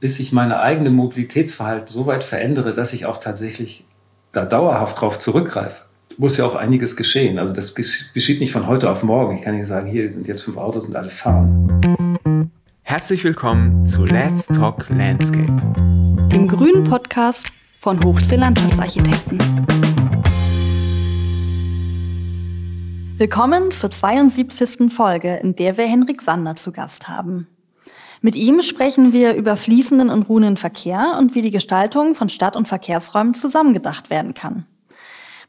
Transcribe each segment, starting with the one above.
bis ich meine eigene Mobilitätsverhalten so weit verändere, dass ich auch tatsächlich da dauerhaft drauf zurückgreife, muss ja auch einiges geschehen. Also das geschieht nicht von heute auf morgen. Ich kann nicht sagen, hier sind jetzt fünf Autos und alle fahren. Herzlich willkommen zu Let's Talk Landscape, dem grünen Podcast von Hochsee Landschaftsarchitekten. Willkommen zur 72. Folge, in der wir Henrik Sander zu Gast haben. Mit ihm sprechen wir über fließenden und ruhenden Verkehr und wie die Gestaltung von Stadt- und Verkehrsräumen zusammengedacht werden kann.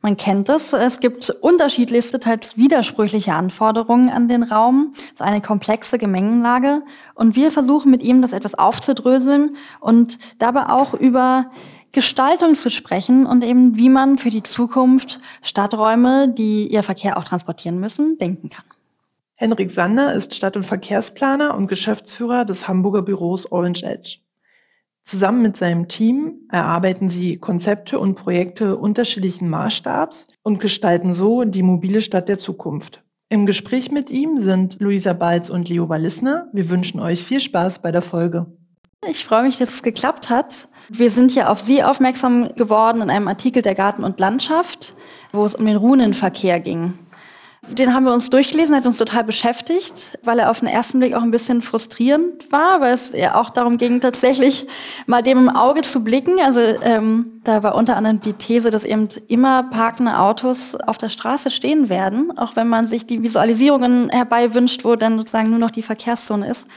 Man kennt es, es gibt unterschiedlichste, teils widersprüchliche Anforderungen an den Raum. Es ist eine komplexe Gemengenlage und wir versuchen mit ihm das etwas aufzudröseln und dabei auch über Gestaltung zu sprechen und eben wie man für die Zukunft Stadträume, die ihr Verkehr auch transportieren müssen, denken kann. Henrik Sander ist Stadt- und Verkehrsplaner und Geschäftsführer des Hamburger Büros Orange Edge. Zusammen mit seinem Team erarbeiten sie Konzepte und Projekte unterschiedlichen Maßstabs und gestalten so die mobile Stadt der Zukunft. Im Gespräch mit ihm sind Luisa Balz und Leo Wallisner. Wir wünschen euch viel Spaß bei der Folge. Ich freue mich, dass es geklappt hat. Wir sind ja auf Sie aufmerksam geworden in einem Artikel der Garten und Landschaft, wo es um den Runenverkehr ging. Den haben wir uns durchgelesen, hat uns total beschäftigt, weil er auf den ersten Blick auch ein bisschen frustrierend war, weil es ja auch darum ging, tatsächlich mal dem im Auge zu blicken. Also ähm, da war unter anderem die These, dass eben immer parkende Autos auf der Straße stehen werden, auch wenn man sich die Visualisierungen herbeiwünscht, wo dann sozusagen nur noch die Verkehrszone ist.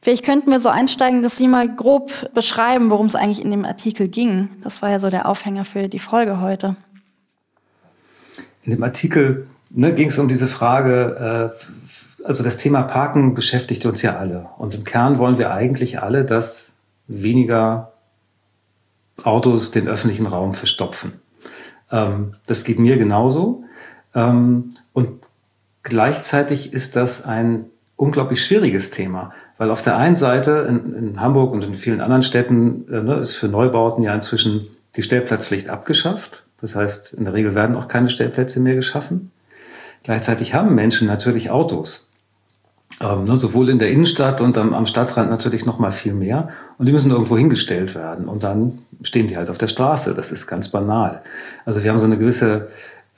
Vielleicht könnten wir so einsteigen, dass Sie mal grob beschreiben, worum es eigentlich in dem Artikel ging. Das war ja so der Aufhänger für die Folge heute. In dem Artikel ne, ging es um diese Frage, äh, also das Thema Parken beschäftigt uns ja alle. Und im Kern wollen wir eigentlich alle, dass weniger Autos den öffentlichen Raum verstopfen. Ähm, das geht mir genauso. Ähm, und gleichzeitig ist das ein unglaublich schwieriges Thema, weil auf der einen Seite in, in Hamburg und in vielen anderen Städten äh, ne, ist für Neubauten ja inzwischen die Stellplatzpflicht abgeschafft. Das heißt, in der Regel werden auch keine Stellplätze mehr geschaffen. Gleichzeitig haben Menschen natürlich Autos. Ähm, ne, sowohl in der Innenstadt und am, am Stadtrand natürlich noch mal viel mehr. Und die müssen irgendwo hingestellt werden. Und dann stehen die halt auf der Straße. Das ist ganz banal. Also wir haben so eine gewisse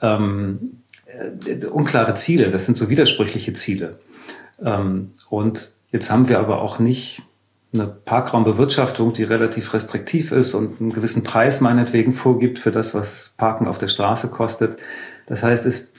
ähm, äh, unklare Ziele. Das sind so widersprüchliche Ziele. Ähm, und jetzt haben wir aber auch nicht eine Parkraumbewirtschaftung, die relativ restriktiv ist und einen gewissen Preis meinetwegen vorgibt für das, was Parken auf der Straße kostet. Das heißt, es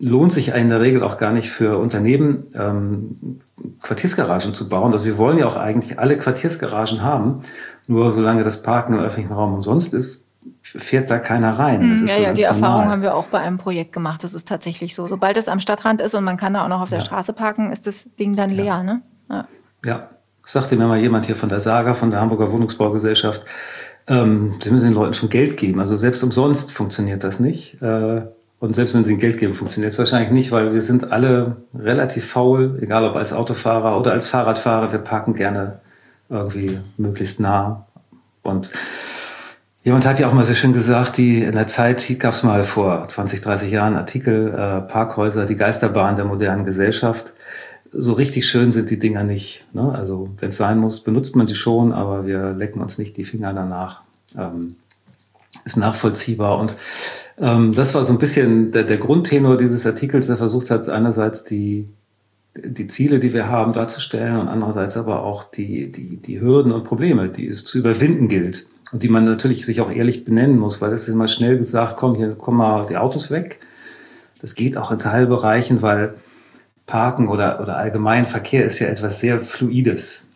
lohnt sich in der Regel auch gar nicht für Unternehmen, ähm, Quartiersgaragen zu bauen. Also wir wollen ja auch eigentlich alle Quartiersgaragen haben. Nur solange das Parken im öffentlichen Raum umsonst ist, fährt da keiner rein. Das hm, ja, so ja, die normal. Erfahrung haben wir auch bei einem Projekt gemacht. Das ist tatsächlich so. Sobald es am Stadtrand ist und man kann da auch noch auf der ja. Straße parken, ist das Ding dann leer. Ja. Ne? Ja. ja. Sagte mir mal jemand hier von der Saga, von der Hamburger Wohnungsbaugesellschaft, ähm, sie müssen den Leuten schon Geld geben. Also selbst umsonst funktioniert das nicht. Äh, und selbst wenn sie Geld geben, funktioniert es wahrscheinlich nicht, weil wir sind alle relativ faul, egal ob als Autofahrer oder als Fahrradfahrer. Wir parken gerne irgendwie möglichst nah. Und jemand hat ja auch mal so schön gesagt, die in der Zeit gab es mal vor 20, 30 Jahren Artikel, äh, Parkhäuser, die Geisterbahn der modernen Gesellschaft. So richtig schön sind die Dinger nicht. Ne? Also wenn es sein muss, benutzt man die schon, aber wir lecken uns nicht die Finger danach. Ähm, ist nachvollziehbar und das war so ein bisschen der, der Grundtenor dieses Artikels, der versucht hat, einerseits die, die Ziele, die wir haben, darzustellen und andererseits aber auch die, die, die Hürden und Probleme, die es zu überwinden gilt und die man natürlich sich auch ehrlich benennen muss, weil es ist immer schnell gesagt, komm, hier kommen mal die Autos weg. Das geht auch in Teilbereichen, weil Parken oder, oder allgemein Verkehr ist ja etwas sehr Fluides.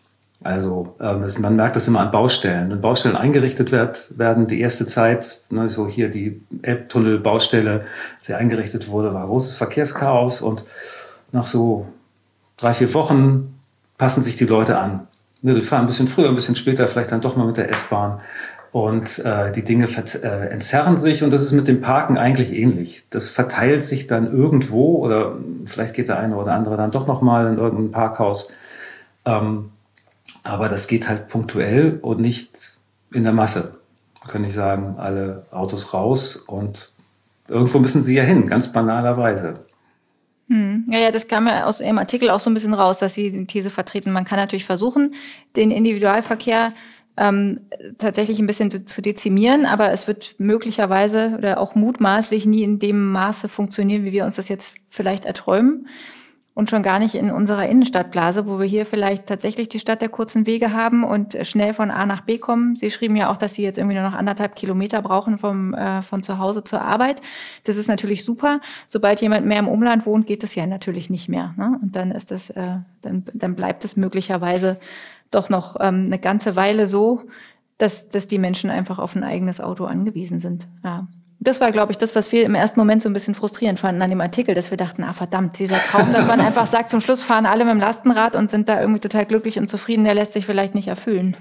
Also ähm, man merkt das immer an Baustellen. Wenn Baustellen eingerichtet wird, werden, die erste Zeit, ne, so hier die Elbtunnel-Baustelle, die eingerichtet wurde, war großes Verkehrschaos und nach so drei, vier Wochen passen sich die Leute an. Ne, die fahren ein bisschen früher, ein bisschen später, vielleicht dann doch mal mit der S-Bahn. Und äh, die Dinge äh, entzerren sich und das ist mit dem Parken eigentlich ähnlich. Das verteilt sich dann irgendwo oder vielleicht geht der eine oder andere dann doch noch mal in irgendein Parkhaus. Ähm, aber das geht halt punktuell und nicht in der Masse. Kann ich sagen, alle Autos raus und irgendwo müssen sie ja hin, ganz banalerweise. Hm. Ja, ja, das kam ja aus Ihrem Artikel auch so ein bisschen raus, dass Sie die These vertreten. Man kann natürlich versuchen, den Individualverkehr ähm, tatsächlich ein bisschen zu, zu dezimieren, aber es wird möglicherweise oder auch mutmaßlich nie in dem Maße funktionieren, wie wir uns das jetzt vielleicht erträumen und schon gar nicht in unserer Innenstadtblase, wo wir hier vielleicht tatsächlich die Stadt der kurzen Wege haben und schnell von A nach B kommen. Sie schrieben ja auch, dass Sie jetzt irgendwie nur noch anderthalb Kilometer brauchen vom, äh, von zu Hause zur Arbeit. Das ist natürlich super. Sobald jemand mehr im Umland wohnt, geht das ja natürlich nicht mehr. Ne? Und dann ist das, äh, dann, dann bleibt es möglicherweise doch noch ähm, eine ganze Weile so, dass, dass die Menschen einfach auf ein eigenes Auto angewiesen sind. Ja. Das war, glaube ich, das, was wir im ersten Moment so ein bisschen frustrierend fanden an dem Artikel, dass wir dachten, ah verdammt, dieser Traum, dass man einfach sagt, zum Schluss fahren alle mit dem Lastenrad und sind da irgendwie total glücklich und zufrieden, der lässt sich vielleicht nicht erfüllen.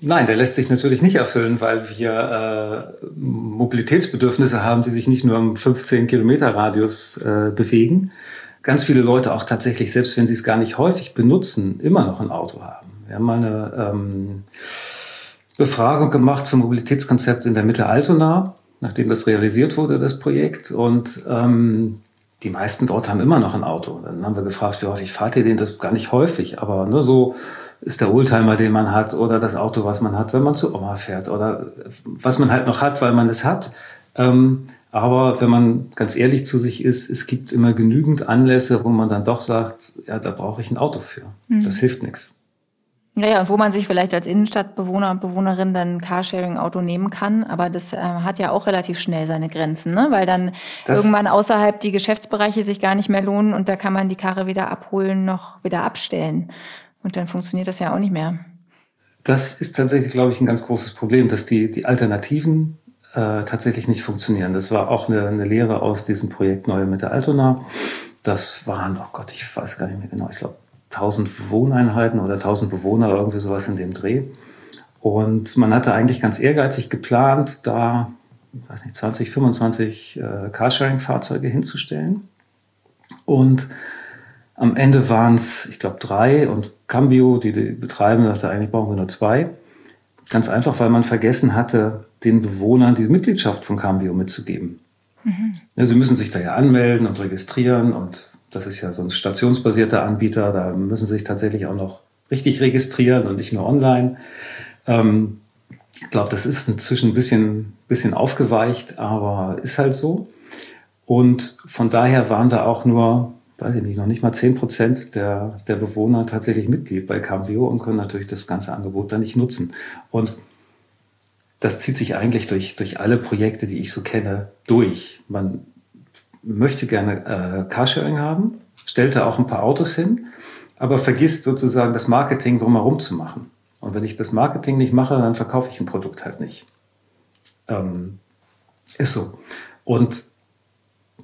Nein, der lässt sich natürlich nicht erfüllen, weil wir äh, Mobilitätsbedürfnisse haben, die sich nicht nur im 15 Kilometer Radius äh, bewegen. Ganz viele Leute auch tatsächlich, selbst wenn sie es gar nicht häufig benutzen, immer noch ein Auto haben. Wir haben mal eine ähm, Befragung gemacht zum Mobilitätskonzept in der Mitte Altona nachdem das realisiert wurde, das Projekt. Und ähm, die meisten dort haben immer noch ein Auto. Dann haben wir gefragt, wie häufig fahrt ihr den? Das ist gar nicht häufig, aber nur so ist der Oldtimer, den man hat, oder das Auto, was man hat, wenn man zu Oma fährt, oder was man halt noch hat, weil man es hat. Ähm, aber wenn man ganz ehrlich zu sich ist, es gibt immer genügend Anlässe, wo man dann doch sagt, ja, da brauche ich ein Auto für. Mhm. Das hilft nichts. Ja, ja, und wo man sich vielleicht als Innenstadtbewohner und Bewohnerin dann ein Carsharing-Auto nehmen kann, aber das äh, hat ja auch relativ schnell seine Grenzen, ne? weil dann das irgendwann außerhalb die Geschäftsbereiche sich gar nicht mehr lohnen und da kann man die Karre weder abholen noch wieder abstellen. Und dann funktioniert das ja auch nicht mehr. Das ist tatsächlich, glaube ich, ein ganz großes Problem, dass die, die Alternativen äh, tatsächlich nicht funktionieren. Das war auch eine, eine Lehre aus diesem Projekt Neue Mitte Altona. Das waren, oh Gott, ich weiß gar nicht mehr genau, ich glaube 1000 Wohneinheiten oder 1000 Bewohner, irgendwie sowas in dem Dreh. Und man hatte eigentlich ganz ehrgeizig geplant, da weiß nicht, 20, 25 äh, Carsharing-Fahrzeuge hinzustellen. Und am Ende waren es, ich glaube, drei und Cambio, die die betreiben, dachte eigentlich brauchen wir nur zwei. Ganz einfach, weil man vergessen hatte, den Bewohnern die Mitgliedschaft von Cambio mitzugeben. Mhm. Ja, sie müssen sich da ja anmelden und registrieren und das ist ja so ein stationsbasierter Anbieter, da müssen Sie sich tatsächlich auch noch richtig registrieren und nicht nur online. Ähm, ich glaube, das ist inzwischen ein bisschen, bisschen aufgeweicht, aber ist halt so. Und von daher waren da auch nur, weiß ich nicht, noch nicht mal 10 Prozent der, der Bewohner tatsächlich Mitglied bei Cambio und können natürlich das ganze Angebot dann nicht nutzen. Und das zieht sich eigentlich durch, durch alle Projekte, die ich so kenne, durch. Man möchte gerne äh, Carsharing haben, stellt da auch ein paar Autos hin, aber vergisst sozusagen das Marketing drumherum zu machen. Und wenn ich das Marketing nicht mache, dann verkaufe ich ein Produkt halt nicht. Ähm, ist so. Und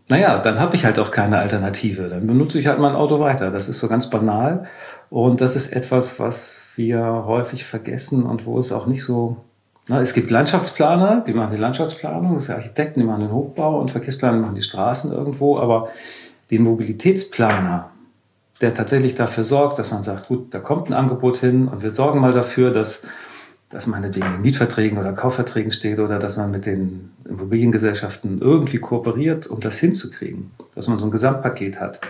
naja, dann habe ich halt auch keine Alternative. Dann benutze ich halt mein Auto weiter. Das ist so ganz banal. Und das ist etwas, was wir häufig vergessen und wo es auch nicht so na, es gibt Landschaftsplaner, die machen die Landschaftsplanung, es gibt Architekten, die machen den Hochbau und Verkehrsplaner machen die Straßen irgendwo, aber den Mobilitätsplaner, der tatsächlich dafür sorgt, dass man sagt, gut, da kommt ein Angebot hin und wir sorgen mal dafür, dass, dass meinetwegen in Mietverträgen oder Kaufverträgen steht oder dass man mit den Immobiliengesellschaften irgendwie kooperiert, um das hinzukriegen, dass man so ein Gesamtpaket hat,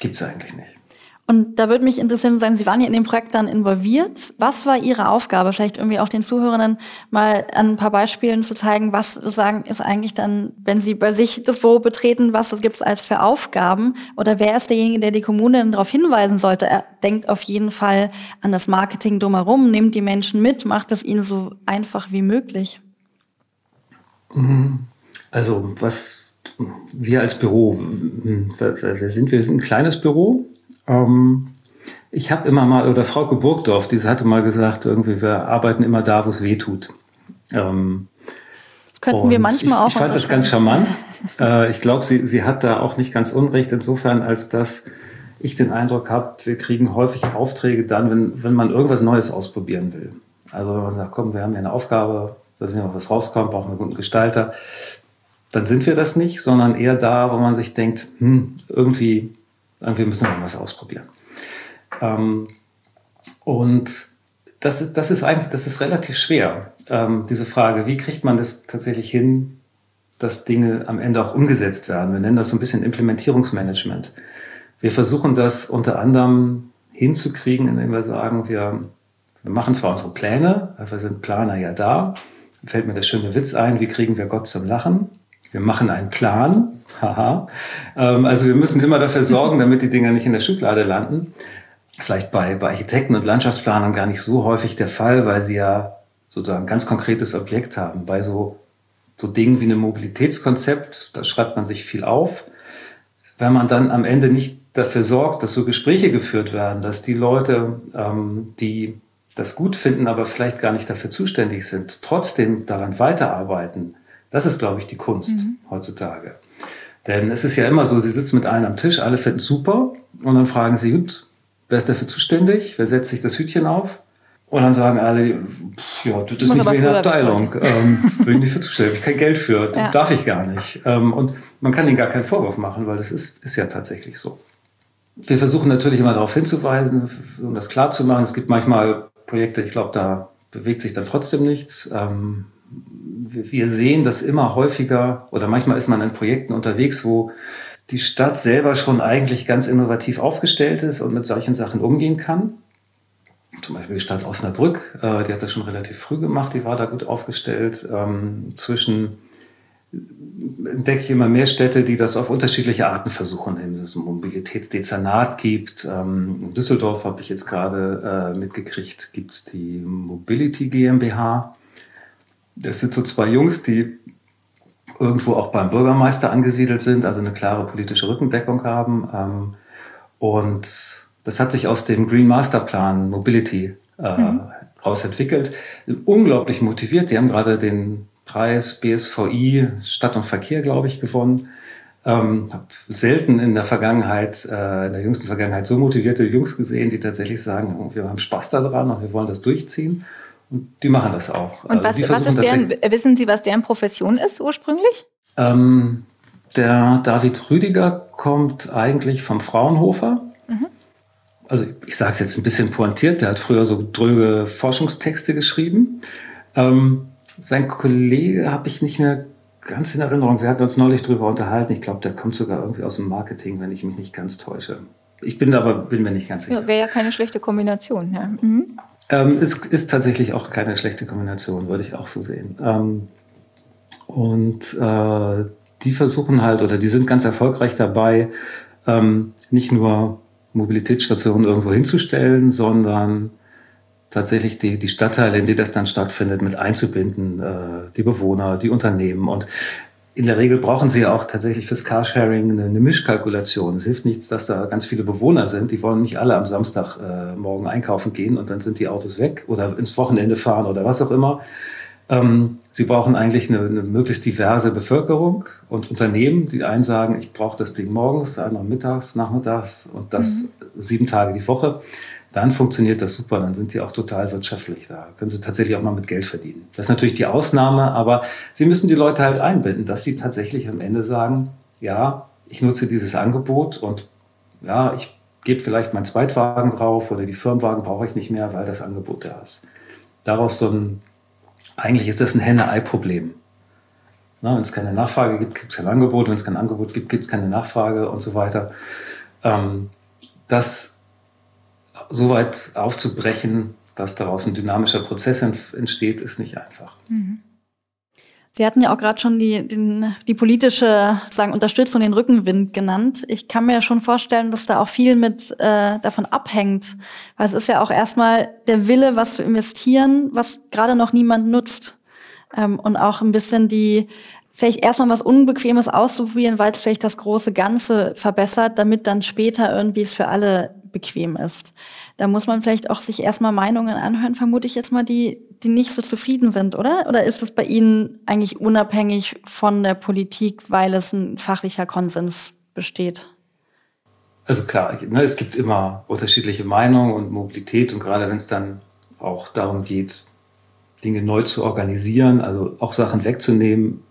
gibt es eigentlich nicht. Und da würde mich interessieren, sagen, Sie waren ja in dem Projekt dann involviert. Was war Ihre Aufgabe? Vielleicht irgendwie auch den Zuhörenden mal an ein paar Beispielen zu zeigen, was sagen ist eigentlich dann, wenn Sie bei sich das Büro betreten, was gibt es als für Aufgaben? Oder wer ist derjenige, der die Kommune dann darauf hinweisen sollte? Er denkt auf jeden Fall an das Marketing drumherum, nimmt die Menschen mit, macht es ihnen so einfach wie möglich. Mhm. Also was wir als Büro, wer sind wir? Wir sind ein kleines Büro ähm, ich habe immer mal, oder Frau Burgdorf, die hatte mal gesagt, irgendwie, wir arbeiten immer da, wo es weh tut. Ähm, könnten wir manchmal ich, auch. Ich fand das ganz charmant. äh, ich glaube, sie, sie hat da auch nicht ganz unrecht, insofern, als dass ich den Eindruck habe, wir kriegen häufig Aufträge dann, wenn, wenn man irgendwas Neues ausprobieren will. Also wenn man sagt, komm, wir haben hier eine Aufgabe, wir wissen ja, was rauskommt, brauchen wir einen guten Gestalter, dann sind wir das nicht, sondern eher da, wo man sich denkt, hm, irgendwie wir müssen mal was ausprobieren. Ähm, und das ist, das ist eigentlich, das ist relativ schwer, ähm, diese Frage, wie kriegt man das tatsächlich hin, dass Dinge am Ende auch umgesetzt werden. Wir nennen das so ein bisschen Implementierungsmanagement. Wir versuchen das unter anderem hinzukriegen, indem wir sagen, wir Wir machen zwar unsere Pläne, wir sind Planer ja da. Fällt mir der schöne Witz ein, wie kriegen wir Gott zum Lachen? Wir machen einen Plan. Haha. Ähm, also wir müssen immer dafür sorgen, damit die Dinger nicht in der Schublade landen. Vielleicht bei, bei Architekten und Landschaftsplanern gar nicht so häufig der Fall, weil sie ja sozusagen ein ganz konkretes Objekt haben. Bei so, so Dingen wie einem Mobilitätskonzept, da schreibt man sich viel auf. Wenn man dann am Ende nicht dafür sorgt, dass so Gespräche geführt werden, dass die Leute, ähm, die das gut finden, aber vielleicht gar nicht dafür zuständig sind, trotzdem daran weiterarbeiten, das ist, glaube ich, die Kunst mhm. heutzutage. Denn es ist ja immer so, sie sitzen mit allen am Tisch, alle finden super und dann fragen sie, gut, wer ist dafür zuständig? Wer setzt sich das Hütchen auf? Und dann sagen alle, pff, ja, das ist nicht meine Abteilung. Ähm, bin ich nicht für zuständig, habe ich kein Geld für, ja. darf ich gar nicht. Ähm, und man kann ihnen gar keinen Vorwurf machen, weil das ist, ist ja tatsächlich so. Wir versuchen natürlich immer darauf hinzuweisen, um das klar zu machen. Es gibt manchmal Projekte, ich glaube, da bewegt sich dann trotzdem nichts. Ähm, wir sehen das immer häufiger oder manchmal ist man in Projekten unterwegs, wo die Stadt selber schon eigentlich ganz innovativ aufgestellt ist und mit solchen Sachen umgehen kann. Zum Beispiel die Stadt Osnabrück, äh, die hat das schon relativ früh gemacht, die war da gut aufgestellt. Ähm, zwischen entdecke ich immer mehr Städte, die das auf unterschiedliche Arten versuchen, indem es ein Mobilitätsdezernat gibt. Ähm, in Düsseldorf habe ich jetzt gerade äh, mitgekriegt, gibt es die Mobility GmbH. Das sind so zwei Jungs, die irgendwo auch beim Bürgermeister angesiedelt sind, also eine klare politische Rückendeckung haben. Ähm, und das hat sich aus dem Green Masterplan Mobility äh, mhm. raus entwickelt. Unglaublich motiviert. Die haben gerade den Preis BSVI Stadt und Verkehr, glaube ich, gewonnen. Ähm, habe selten in der Vergangenheit, äh, in der jüngsten Vergangenheit so motivierte Jungs gesehen, die tatsächlich sagen, wir haben Spaß daran und wir wollen das durchziehen. Und die machen das auch. Und was, was ist deren, wissen Sie, was deren Profession ist ursprünglich? Ähm, der David Rüdiger kommt eigentlich vom Fraunhofer. Mhm. Also ich sage es jetzt ein bisschen pointiert, der hat früher so dröge Forschungstexte geschrieben. Ähm, sein Kollege habe ich nicht mehr ganz in Erinnerung. Wir hatten uns neulich darüber unterhalten. Ich glaube, der kommt sogar irgendwie aus dem Marketing, wenn ich mich nicht ganz täusche. Ich bin aber bin mir nicht ganz sicher. Ja, Wäre ja keine schlechte Kombination. Ja. Mhm. Ähm, es ist tatsächlich auch keine schlechte Kombination, würde ich auch so sehen. Ähm, und äh, die versuchen halt oder die sind ganz erfolgreich dabei, ähm, nicht nur Mobilitätsstationen irgendwo hinzustellen, sondern tatsächlich die, die Stadtteile, in denen das dann stattfindet, mit einzubinden, äh, die Bewohner, die Unternehmen. Und in der Regel brauchen sie ja auch tatsächlich fürs Carsharing eine, eine Mischkalkulation. Es hilft nichts, dass da ganz viele Bewohner sind. Die wollen nicht alle am Samstag äh, morgen einkaufen gehen und dann sind die Autos weg oder ins Wochenende fahren oder was auch immer. Ähm, sie brauchen eigentlich eine, eine, möglichst diverse Bevölkerung und Unternehmen. Die einen sagen, ich brauche das Ding morgens, der andere mittags, nachmittags und das mhm. sieben Tage die Woche dann funktioniert das super, dann sind die auch total wirtschaftlich. Da können sie tatsächlich auch mal mit Geld verdienen. Das ist natürlich die Ausnahme, aber sie müssen die Leute halt einbinden, dass sie tatsächlich am Ende sagen, ja, ich nutze dieses Angebot und ja, ich gebe vielleicht meinen Zweitwagen drauf oder die Firmenwagen brauche ich nicht mehr, weil das Angebot da ist. Daraus so ein, eigentlich ist das ein Henne-Ei-Problem. Wenn es keine Nachfrage gibt, gibt es kein Angebot. Wenn es kein Angebot gibt, gibt es keine Nachfrage und so weiter. Ähm, das so weit aufzubrechen, dass daraus ein dynamischer Prozess entsteht, ist nicht einfach. Mhm. Sie hatten ja auch gerade schon die, den, die politische sagen, Unterstützung, den Rückenwind genannt. Ich kann mir schon vorstellen, dass da auch viel mit äh, davon abhängt. Weil es ist ja auch erstmal der Wille, was zu investieren, was gerade noch niemand nutzt. Ähm, und auch ein bisschen die, vielleicht erstmal was Unbequemes auszuprobieren, weil es vielleicht das große Ganze verbessert, damit dann später irgendwie es für alle bequem ist. Da muss man vielleicht auch sich erstmal Meinungen anhören, vermute ich jetzt mal, die, die nicht so zufrieden sind, oder? Oder ist es bei Ihnen eigentlich unabhängig von der Politik, weil es ein fachlicher Konsens besteht? Also klar, ne, es gibt immer unterschiedliche Meinungen und Mobilität und gerade wenn es dann auch darum geht, Dinge neu zu organisieren, also auch Sachen wegzunehmen,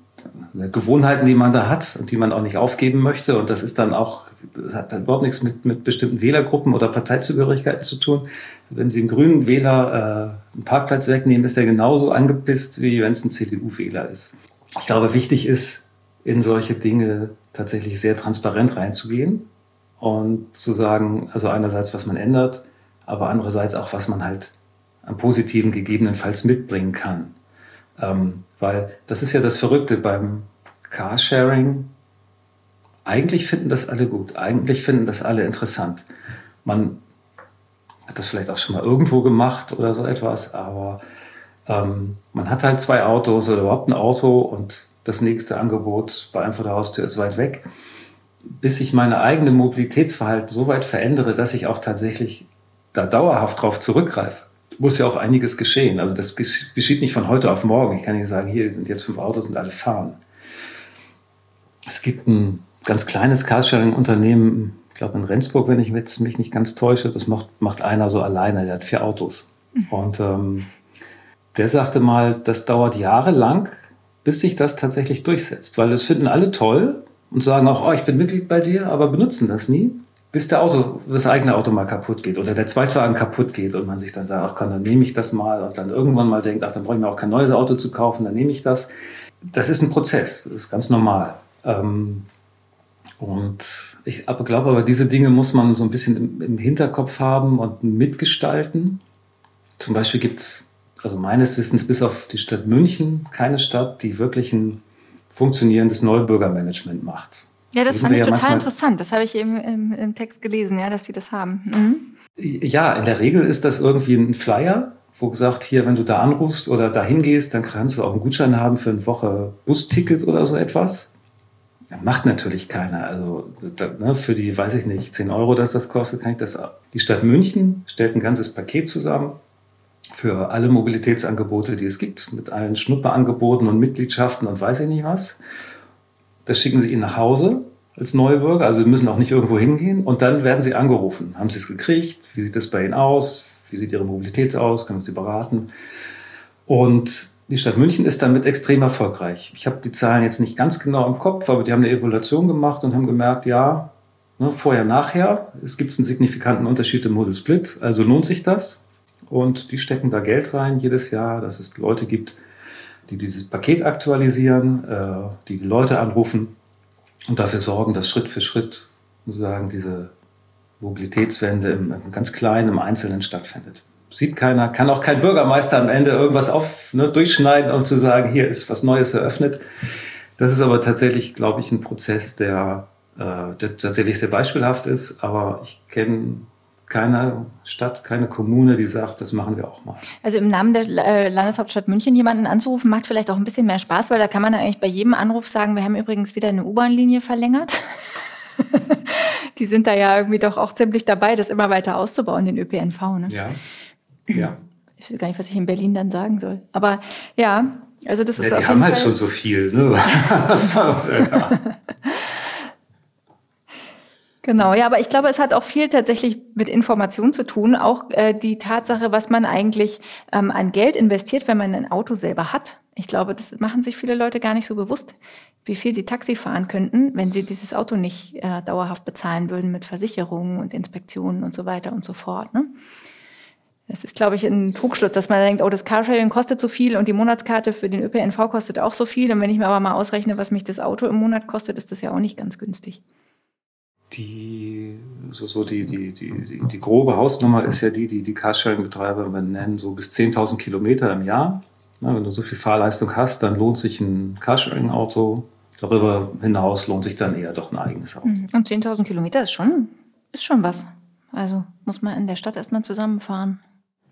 Gewohnheiten, die man da hat und die man auch nicht aufgeben möchte. Und das ist dann auch, das hat dann überhaupt nichts mit, mit bestimmten Wählergruppen oder Parteizugehörigkeiten zu tun. Wenn Sie einen grünen Wähler äh, einen Parkplatz wegnehmen, ist der genauso angepisst, wie wenn es ein CDU-Wähler ist. Ich glaube, wichtig ist, in solche Dinge tatsächlich sehr transparent reinzugehen und zu sagen, also einerseits, was man ändert, aber andererseits auch, was man halt am Positiven gegebenenfalls mitbringen kann. Ähm, weil das ist ja das Verrückte beim Carsharing. Eigentlich finden das alle gut, eigentlich finden das alle interessant. Man hat das vielleicht auch schon mal irgendwo gemacht oder so etwas, aber ähm, man hat halt zwei Autos oder überhaupt ein Auto und das nächste Angebot bei einem vor der Haustür ist weit weg. Bis ich meine eigene Mobilitätsverhalten so weit verändere, dass ich auch tatsächlich da dauerhaft drauf zurückgreife, muss ja auch einiges geschehen. Also das geschieht nicht von heute auf morgen. Ich kann nicht sagen, hier sind jetzt fünf Autos und alle fahren. Es gibt ein ganz kleines Carsharing-Unternehmen, ich glaube in Rendsburg, wenn ich mich nicht ganz täusche, das macht, macht einer so alleine, der hat vier Autos. Mhm. Und ähm, der sagte mal, das dauert jahrelang, bis sich das tatsächlich durchsetzt, weil das finden alle toll und sagen auch, oh, ich bin Mitglied bei dir, aber benutzen das nie, bis der Auto, das eigene Auto mal kaputt geht oder der Zweitwagen kaputt geht und man sich dann sagt, ach komm, dann nehme ich das mal und dann irgendwann mal denkt, ach, dann brauche ich mir auch kein neues Auto zu kaufen, dann nehme ich das. Das ist ein Prozess, das ist ganz normal. Ähm, und ich glaube aber, diese Dinge muss man so ein bisschen im, im Hinterkopf haben und mitgestalten. Zum Beispiel gibt es also meines Wissens bis auf die Stadt München keine Stadt, die wirklich ein funktionierendes Neubürgermanagement macht. Ja, das fand ich ja total interessant. Das habe ich eben im, im, Text gelesen, ja, dass sie das haben. Mhm. Ja, in der Regel ist das irgendwie ein Flyer, wo gesagt, hier, wenn du da anrufst oder da hingehst, dann kannst du auch einen Gutschein haben für eine Woche Busticket oder so etwas. Macht natürlich keiner. Also ne, für die, weiß ich nicht, 10 Euro, dass das kostet, kann ich das. Die Stadt München stellt ein ganzes Paket zusammen für alle Mobilitätsangebote, die es gibt, mit allen Schnupperangeboten und Mitgliedschaften und weiß ich nicht was. Das schicken sie ihnen nach Hause als Neubürger, also sie müssen auch nicht irgendwo hingehen und dann werden sie angerufen. Haben sie es gekriegt? Wie sieht das bei ihnen aus? Wie sieht ihre Mobilität aus? Können wir sie beraten? Und die Stadt München ist damit extrem erfolgreich. Ich habe die Zahlen jetzt nicht ganz genau im Kopf, aber die haben eine Evaluation gemacht und haben gemerkt, ja, ne, vorher, nachher, es gibt einen signifikanten Unterschied im Model Split, also lohnt sich das und die stecken da Geld rein jedes Jahr, dass es Leute gibt, die dieses Paket aktualisieren, äh, die die Leute anrufen und dafür sorgen, dass Schritt für Schritt sozusagen diese Mobilitätswende im, im ganz kleinen, im Einzelnen stattfindet. Sieht keiner, kann auch kein Bürgermeister am Ende irgendwas auf, ne, durchschneiden, um zu sagen, hier ist was Neues eröffnet. Das ist aber tatsächlich, glaube ich, ein Prozess, der, äh, der tatsächlich sehr beispielhaft ist. Aber ich kenne keine Stadt, keine Kommune, die sagt, das machen wir auch mal. Also im Namen der äh, Landeshauptstadt München jemanden anzurufen, macht vielleicht auch ein bisschen mehr Spaß, weil da kann man eigentlich bei jedem Anruf sagen, wir haben übrigens wieder eine U-Bahn-Linie verlängert. die sind da ja irgendwie doch auch ziemlich dabei, das immer weiter auszubauen, den ÖPNV. Ne? Ja. ja. Ich weiß gar nicht, was ich in Berlin dann sagen soll. Aber ja, also das ist ja, auf jeden haben halt Fall halt schon so viel. Ne? Genau, ja, aber ich glaube, es hat auch viel tatsächlich mit Information zu tun. Auch äh, die Tatsache, was man eigentlich ähm, an Geld investiert, wenn man ein Auto selber hat. Ich glaube, das machen sich viele Leute gar nicht so bewusst, wie viel sie Taxi fahren könnten, wenn sie dieses Auto nicht äh, dauerhaft bezahlen würden mit Versicherungen und Inspektionen und so weiter und so fort. Ne? Das ist, glaube ich, ein Trugschluss, dass man denkt, oh, das Carsharing kostet so viel und die Monatskarte für den ÖPNV kostet auch so viel. Und wenn ich mir aber mal ausrechne, was mich das Auto im Monat kostet, ist das ja auch nicht ganz günstig die, so, so die, die, die, die, grobe Hausnummer ist ja die, die die Carsharing-Betreiber nennen, so bis 10.000 Kilometer im Jahr. Na, wenn du so viel Fahrleistung hast, dann lohnt sich ein Carsharing-Auto. Darüber hinaus lohnt sich dann eher doch ein eigenes Auto. Mhm. Und 10.000 Kilometer ist schon, ist schon was. Also muss man in der Stadt erstmal zusammenfahren.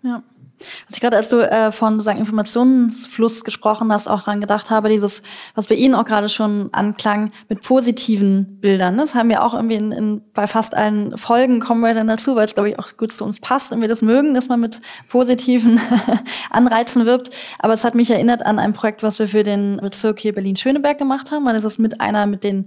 Ja. Also ich gerade, als du äh, von sagen Informationsfluss gesprochen hast, auch dran gedacht habe, dieses, was bei Ihnen auch gerade schon anklang, mit positiven Bildern. Ne? Das haben wir auch irgendwie in, in, bei fast allen Folgen kommen wir dann dazu, weil es glaube ich auch gut zu uns passt und wir das mögen, dass man mit positiven Anreizen wirbt. Aber es hat mich erinnert an ein Projekt, was wir für den Bezirk hier Berlin-Schöneberg gemacht haben, es ist mit einer mit den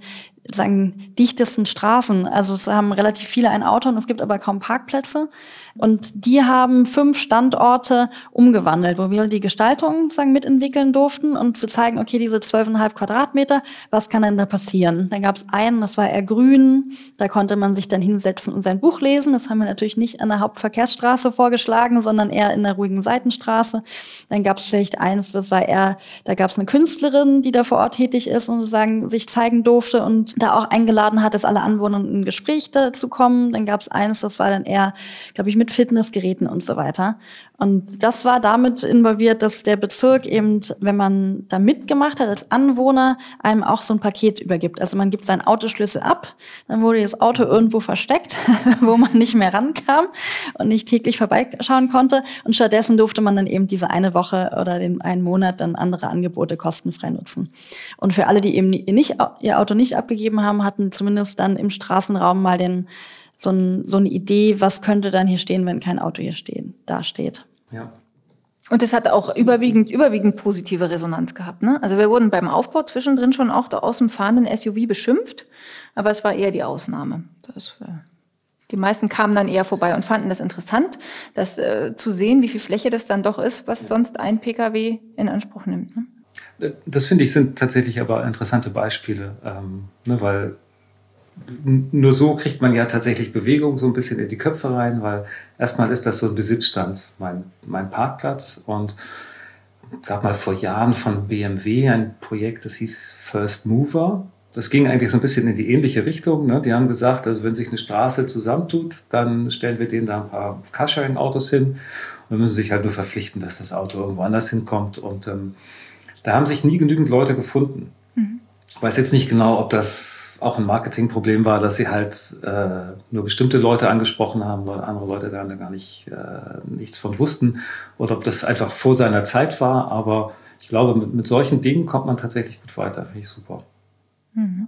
sagen dichtesten Straßen. Also es haben relativ viele ein Auto und es gibt aber kaum Parkplätze. Und die haben fünf Standorte umgewandelt, wo wir die Gestaltung sagen, mitentwickeln durften und zu zeigen, okay, diese zwölfeinhalb Quadratmeter, was kann denn da passieren? Dann gab es einen, das war eher grün, da konnte man sich dann hinsetzen und sein Buch lesen. Das haben wir natürlich nicht an der Hauptverkehrsstraße vorgeschlagen, sondern eher in der ruhigen Seitenstraße. Dann gab es vielleicht eins, das war eher, da gab es eine Künstlerin, die da vor Ort tätig ist und sozusagen sich zeigen durfte und da auch eingeladen hat, dass alle Anwohner in ein Gespräch dazu kommen. Dann gab es eins, das war dann eher, glaube ich, mit Fitnessgeräten und so weiter. Und das war damit involviert, dass der Bezirk eben, wenn man da mitgemacht hat als Anwohner, einem auch so ein Paket übergibt. Also man gibt seinen Autoschlüssel ab, dann wurde das Auto irgendwo versteckt, wo man nicht mehr rankam und nicht täglich vorbeischauen konnte. Und stattdessen durfte man dann eben diese eine Woche oder den einen Monat dann andere Angebote kostenfrei nutzen. Und für alle, die eben nicht, ihr Auto nicht abgegeben haben, hatten zumindest dann im Straßenraum mal den so, ein, so eine Idee, was könnte dann hier stehen, wenn kein Auto hier stehen, da steht. Ja. Und es hat auch überwiegend, überwiegend positive Resonanz gehabt. Ne? Also wir wurden beim Aufbau zwischendrin schon auch aus dem fahrenden SUV beschimpft, aber es war eher die Ausnahme. Das, äh, die meisten kamen dann eher vorbei und fanden das interessant, das äh, zu sehen, wie viel Fläche das dann doch ist, was sonst ein Pkw in Anspruch nimmt. Ne? Das finde ich sind tatsächlich aber interessante Beispiele, ähm, ne, weil nur so kriegt man ja tatsächlich Bewegung so ein bisschen in die Köpfe rein, weil erstmal ist das so ein Besitzstand, mein, mein Parkplatz. Und gab mal vor Jahren von BMW ein Projekt, das hieß First Mover. Das ging eigentlich so ein bisschen in die ähnliche Richtung. Ne? Die haben gesagt, also wenn sich eine Straße zusammentut, dann stellen wir denen da ein paar Carsharing-Autos hin und dann müssen sich halt nur verpflichten, dass das Auto irgendwo anders hinkommt. Und ähm, da haben sich nie genügend Leute gefunden. Mhm. Ich weiß jetzt nicht genau, ob das auch ein Marketingproblem war, dass sie halt äh, nur bestimmte Leute angesprochen haben, andere Leute da gar nicht äh, nichts von wussten oder ob das einfach vor seiner Zeit war. Aber ich glaube, mit, mit solchen Dingen kommt man tatsächlich gut weiter. Finde ich super. Mhm.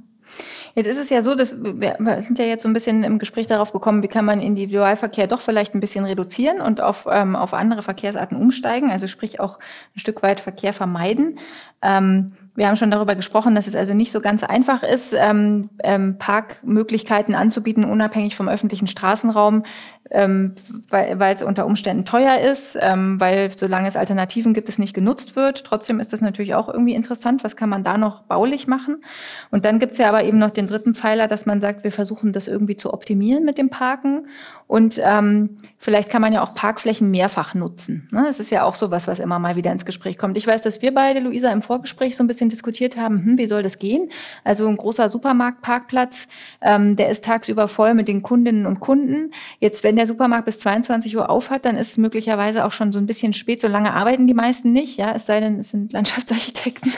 Jetzt ist es ja so, dass wir sind ja jetzt so ein bisschen im Gespräch darauf gekommen, wie kann man Individualverkehr doch vielleicht ein bisschen reduzieren und auf, ähm, auf andere Verkehrsarten umsteigen, also sprich auch ein Stück weit Verkehr vermeiden. Ähm, wir haben schon darüber gesprochen, dass es also nicht so ganz einfach ist, ähm, ähm, Parkmöglichkeiten anzubieten, unabhängig vom öffentlichen Straßenraum, ähm, weil, es unter Umständen teuer ist, ähm, weil solange es Alternativen gibt, es nicht genutzt wird. Trotzdem ist das natürlich auch irgendwie interessant. Was kann man da noch baulich machen? Und dann gibt es ja aber eben noch den dritten Pfeiler, dass man sagt, wir versuchen das irgendwie zu optimieren mit dem Parken. Und ähm, vielleicht kann man ja auch Parkflächen mehrfach nutzen. Ne? Das ist ja auch sowas, was immer mal wieder ins Gespräch kommt. Ich weiß, dass wir beide, Luisa, im Vorgespräch so ein bisschen diskutiert haben, hm, wie soll das gehen? Also ein großer Supermarktparkplatz, ähm, der ist tagsüber voll mit den Kundinnen und Kunden. Jetzt, wenn der Supermarkt bis 22 Uhr auf hat, dann ist es möglicherweise auch schon so ein bisschen spät. So lange arbeiten die meisten nicht, ja, es sei denn, es sind Landschaftsarchitekten.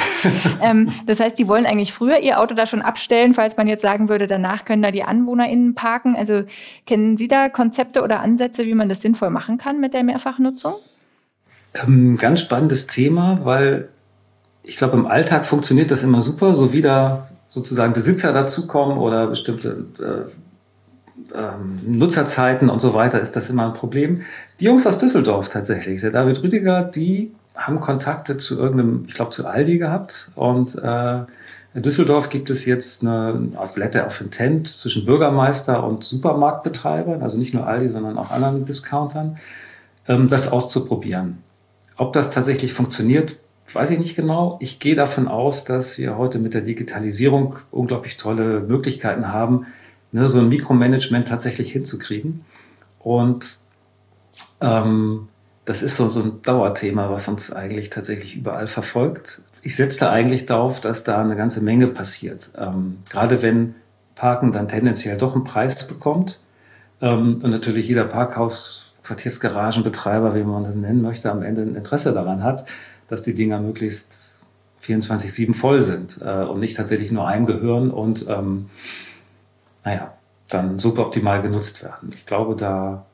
ähm, das heißt, die wollen eigentlich früher ihr Auto da schon abstellen, falls man jetzt sagen würde, danach können da die AnwohnerInnen parken. Also kennen Sie da Konzepte oder Ansätze, wie man das sinnvoll machen kann mit der Mehrfachnutzung? Ähm, ganz spannendes Thema, weil ich glaube, im Alltag funktioniert das immer super, so wie da sozusagen Besitzer dazukommen oder bestimmte äh, äh, Nutzerzeiten und so weiter, ist das immer ein Problem. Die Jungs aus Düsseldorf tatsächlich, der David Rüdiger, die haben Kontakte zu irgendeinem, ich glaube, zu Aldi gehabt und äh, in Düsseldorf gibt es jetzt eine Art Letter of Intent zwischen Bürgermeister und Supermarktbetreibern, also nicht nur Aldi, sondern auch anderen Discountern, ähm, das auszuprobieren. Ob das tatsächlich funktioniert, weiß ich nicht genau. Ich gehe davon aus, dass wir heute mit der Digitalisierung unglaublich tolle Möglichkeiten haben, ne, so ein Mikromanagement tatsächlich hinzukriegen. Und ähm, das ist so, so ein Dauerthema, was uns eigentlich tatsächlich überall verfolgt. Ich setze da eigentlich darauf, dass da eine ganze Menge passiert. Ähm, gerade wenn Parken dann tendenziell doch einen Preis bekommt ähm, und natürlich jeder Parkhaus, Quartiersgaragenbetreiber, wie man das nennen möchte, am Ende ein Interesse daran hat, dass die Dinger möglichst 24-7 voll sind äh, und nicht tatsächlich nur einem gehören und ähm, naja, dann suboptimal genutzt werden. Ich glaube, da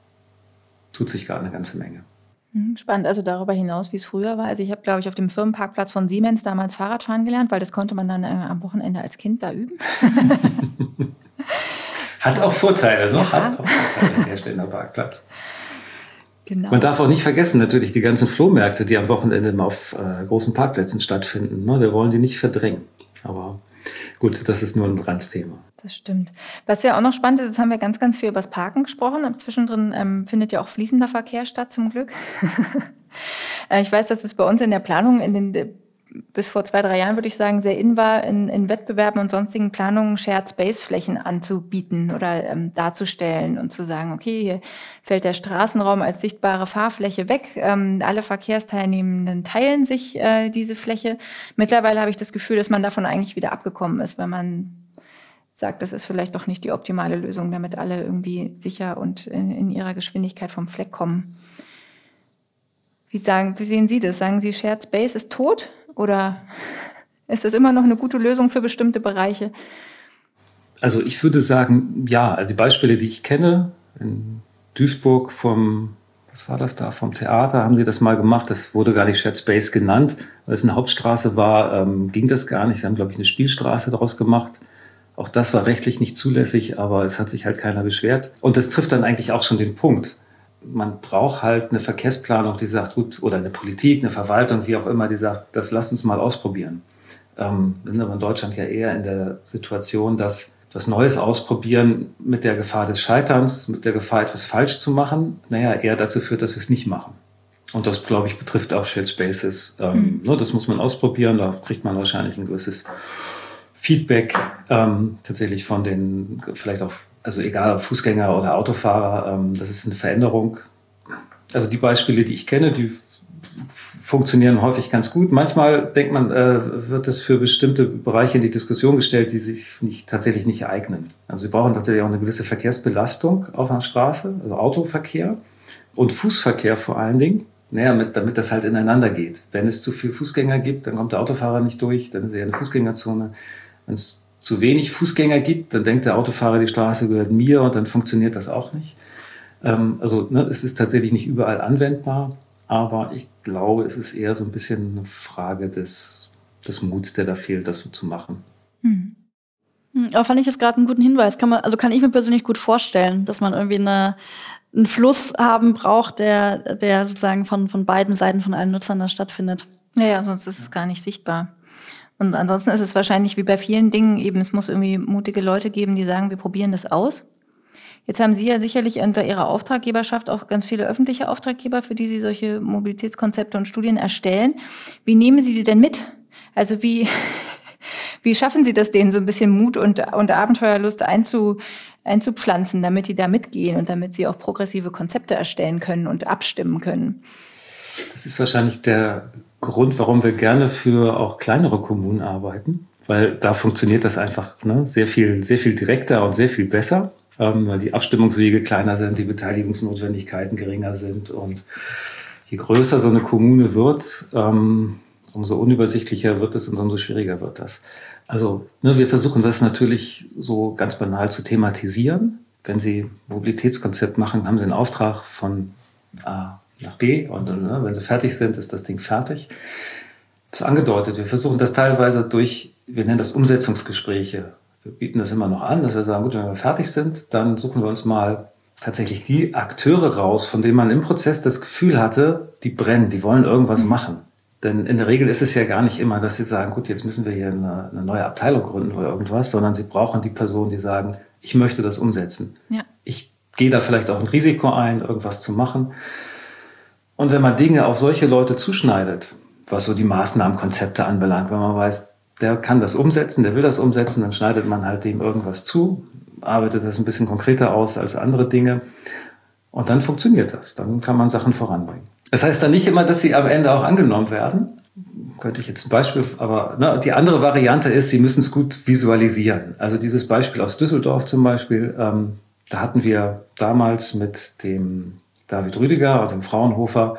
tut sich gerade eine ganze Menge. Mhm, spannend, also darüber hinaus, wie es früher war. Also ich habe, glaube ich, auf dem Firmenparkplatz von Siemens damals Fahrradfahren gelernt, weil das konnte man dann äh, am Wochenende als Kind da üben. Hat auch Vorteile, ne? Ja. Hat auch Vorteile, der Hersteller Parkplatz. Genau. Man darf auch nicht vergessen, natürlich die ganzen Flohmärkte, die am Wochenende auf äh, großen Parkplätzen stattfinden. Ne? Wir wollen die nicht verdrängen. Aber gut, das ist nur ein Randthema. Das stimmt. Was ja auch noch spannend ist, jetzt haben wir ganz, ganz viel über das Parken gesprochen. Zwischendrin ähm, findet ja auch fließender Verkehr statt, zum Glück. Äh, ich weiß, dass es bei uns in der Planung in den bis vor zwei, drei Jahren, würde ich sagen, sehr in war, in, in Wettbewerben und sonstigen Planungen Shared Space Flächen anzubieten oder ähm, darzustellen und zu sagen, okay, hier fällt der Straßenraum als sichtbare Fahrfläche weg. Ähm, alle Verkehrsteilnehmenden teilen sich äh, diese Fläche. Mittlerweile habe ich das Gefühl, dass man davon eigentlich wieder abgekommen ist, weil man sagt, das ist vielleicht doch nicht die optimale Lösung, damit alle irgendwie sicher und in, in ihrer Geschwindigkeit vom Fleck kommen. Wie, sagen, wie sehen Sie das? Sagen Sie, Shared Space ist tot oder ist das immer noch eine gute Lösung für bestimmte Bereiche? Also ich würde sagen, ja, also die Beispiele, die ich kenne, in Duisburg vom, was war das da, vom Theater haben sie das mal gemacht. Das wurde gar nicht Shared Space genannt, weil es eine Hauptstraße war, ähm, ging das gar nicht. Sie haben, glaube ich, eine Spielstraße daraus gemacht. Auch das war rechtlich nicht zulässig, aber es hat sich halt keiner beschwert. Und das trifft dann eigentlich auch schon den Punkt. Man braucht halt eine Verkehrsplanung, die sagt, gut, oder eine Politik, eine Verwaltung, wie auch immer, die sagt, das lasst uns mal ausprobieren. Ähm, wir sind aber in Deutschland ja eher in der Situation, dass das Neues ausprobieren mit der Gefahr des Scheiterns, mit der Gefahr, etwas falsch zu machen, naja, eher dazu führt, dass wir es nicht machen. Und das, glaube ich, betrifft auch Shared Spaces. Ähm, mhm. ne, das muss man ausprobieren, da kriegt man wahrscheinlich ein gewisses Feedback ähm, tatsächlich von den, vielleicht auch, also egal ob Fußgänger oder Autofahrer, ähm, das ist eine Veränderung. Also die Beispiele, die ich kenne, die funktionieren häufig ganz gut. Manchmal denkt man, äh, wird es für bestimmte Bereiche in die Diskussion gestellt, die sich nicht, tatsächlich nicht eignen. Also sie brauchen tatsächlich auch eine gewisse Verkehrsbelastung auf einer Straße, also Autoverkehr und Fußverkehr vor allen Dingen. Naja, mit, damit das halt ineinander geht. Wenn es zu viel Fußgänger gibt, dann kommt der Autofahrer nicht durch, dann ist er eine Fußgängerzone. Wenn es zu wenig Fußgänger gibt, dann denkt der Autofahrer, die Straße gehört mir und dann funktioniert das auch nicht. Ähm, also ne, es ist tatsächlich nicht überall anwendbar. Aber ich glaube, es ist eher so ein bisschen eine Frage des, des Muts, der da fehlt, das so zu machen. Hm. hm aber fand ich jetzt gerade einen guten Hinweis. Kann man, also kann ich mir persönlich gut vorstellen, dass man irgendwie eine, einen Fluss haben braucht, der, der sozusagen von, von beiden Seiten, von allen Nutzern da stattfindet. Naja, sonst ist es gar nicht sichtbar. Und ansonsten ist es wahrscheinlich wie bei vielen Dingen eben, es muss irgendwie mutige Leute geben, die sagen, wir probieren das aus. Jetzt haben Sie ja sicherlich unter Ihrer Auftraggeberschaft auch ganz viele öffentliche Auftraggeber, für die Sie solche Mobilitätskonzepte und Studien erstellen. Wie nehmen Sie die denn mit? Also wie, wie schaffen Sie das, denen so ein bisschen Mut und, und Abenteuerlust einzu, einzupflanzen, damit die da mitgehen und damit sie auch progressive Konzepte erstellen können und abstimmen können? Das ist wahrscheinlich der Grund, warum wir gerne für auch kleinere Kommunen arbeiten, weil da funktioniert das einfach ne, sehr viel, sehr viel direkter und sehr viel besser ähm, weil die Abstimmungswege kleiner sind, die Beteiligungsnotwendigkeiten geringer sind. Und je größer so eine Kommune wird, ähm, umso unübersichtlicher wird es und umso schwieriger wird das. Also ne, wir versuchen das natürlich so ganz banal zu thematisieren. Wenn Sie Mobilitätskonzept machen, haben Sie einen Auftrag von A nach B und ne, wenn Sie fertig sind, ist das Ding fertig. Das ist angedeutet. Wir versuchen das teilweise durch, wir nennen das Umsetzungsgespräche wir bieten das immer noch an, dass wir sagen, gut, wenn wir fertig sind, dann suchen wir uns mal tatsächlich die Akteure raus, von denen man im Prozess das Gefühl hatte, die brennen, die wollen irgendwas mhm. machen. Denn in der Regel ist es ja gar nicht immer, dass sie sagen, gut, jetzt müssen wir hier eine, eine neue Abteilung gründen oder irgendwas, sondern sie brauchen die Person, die sagen, ich möchte das umsetzen. Ja. Ich gehe da vielleicht auch ein Risiko ein, irgendwas zu machen. Und wenn man Dinge auf solche Leute zuschneidet, was so die Maßnahmenkonzepte anbelangt, wenn man weiß, der kann das umsetzen, der will das umsetzen, dann schneidet man halt dem irgendwas zu, arbeitet das ein bisschen konkreter aus als andere Dinge und dann funktioniert das. Dann kann man Sachen voranbringen. Das heißt dann nicht immer, dass sie am Ende auch angenommen werden. Könnte ich jetzt ein Beispiel, aber ne, die andere Variante ist, sie müssen es gut visualisieren. Also dieses Beispiel aus Düsseldorf zum Beispiel, ähm, da hatten wir damals mit dem David Rüdiger und dem Fraunhofer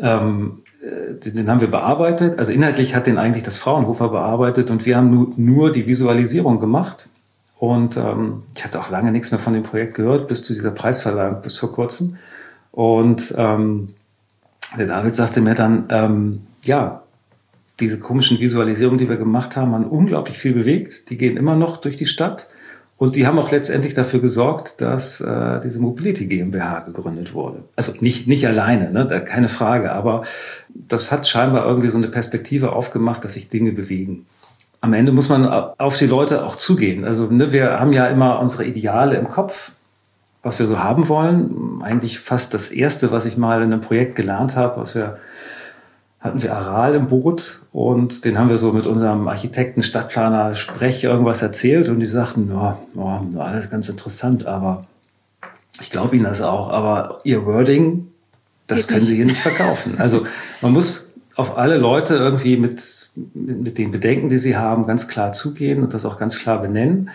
ähm, äh, den haben wir bearbeitet. Also inhaltlich hat den eigentlich das Fraunhofer bearbeitet und wir haben nur, nur die Visualisierung gemacht. Und ähm, ich hatte auch lange nichts mehr von dem Projekt gehört, bis zu dieser Preisverleihung, bis vor kurzem. Und ähm, der David sagte mir dann, ähm, ja, diese komischen Visualisierungen, die wir gemacht haben, haben unglaublich viel bewegt. Die gehen immer noch durch die Stadt. Und die haben auch letztendlich dafür gesorgt, dass äh, diese Mobility GmbH gegründet wurde. Also nicht, nicht alleine, ne? keine Frage, aber das hat scheinbar irgendwie so eine Perspektive aufgemacht, dass sich Dinge bewegen. Am Ende muss man auf die Leute auch zugehen. Also ne, wir haben ja immer unsere Ideale im Kopf, was wir so haben wollen. Eigentlich fast das Erste, was ich mal in einem Projekt gelernt habe, was wir hatten wir Aral im Boot und den haben wir so mit unserem Architekten, Stadtplaner Sprech irgendwas erzählt und die sagten, ja, ja alles ganz interessant, aber ich glaube Ihnen das auch, aber Ihr Wording, das Geht können nicht. Sie hier nicht verkaufen. Also man muss auf alle Leute irgendwie mit, mit, mit den Bedenken, die sie haben, ganz klar zugehen und das auch ganz klar benennen.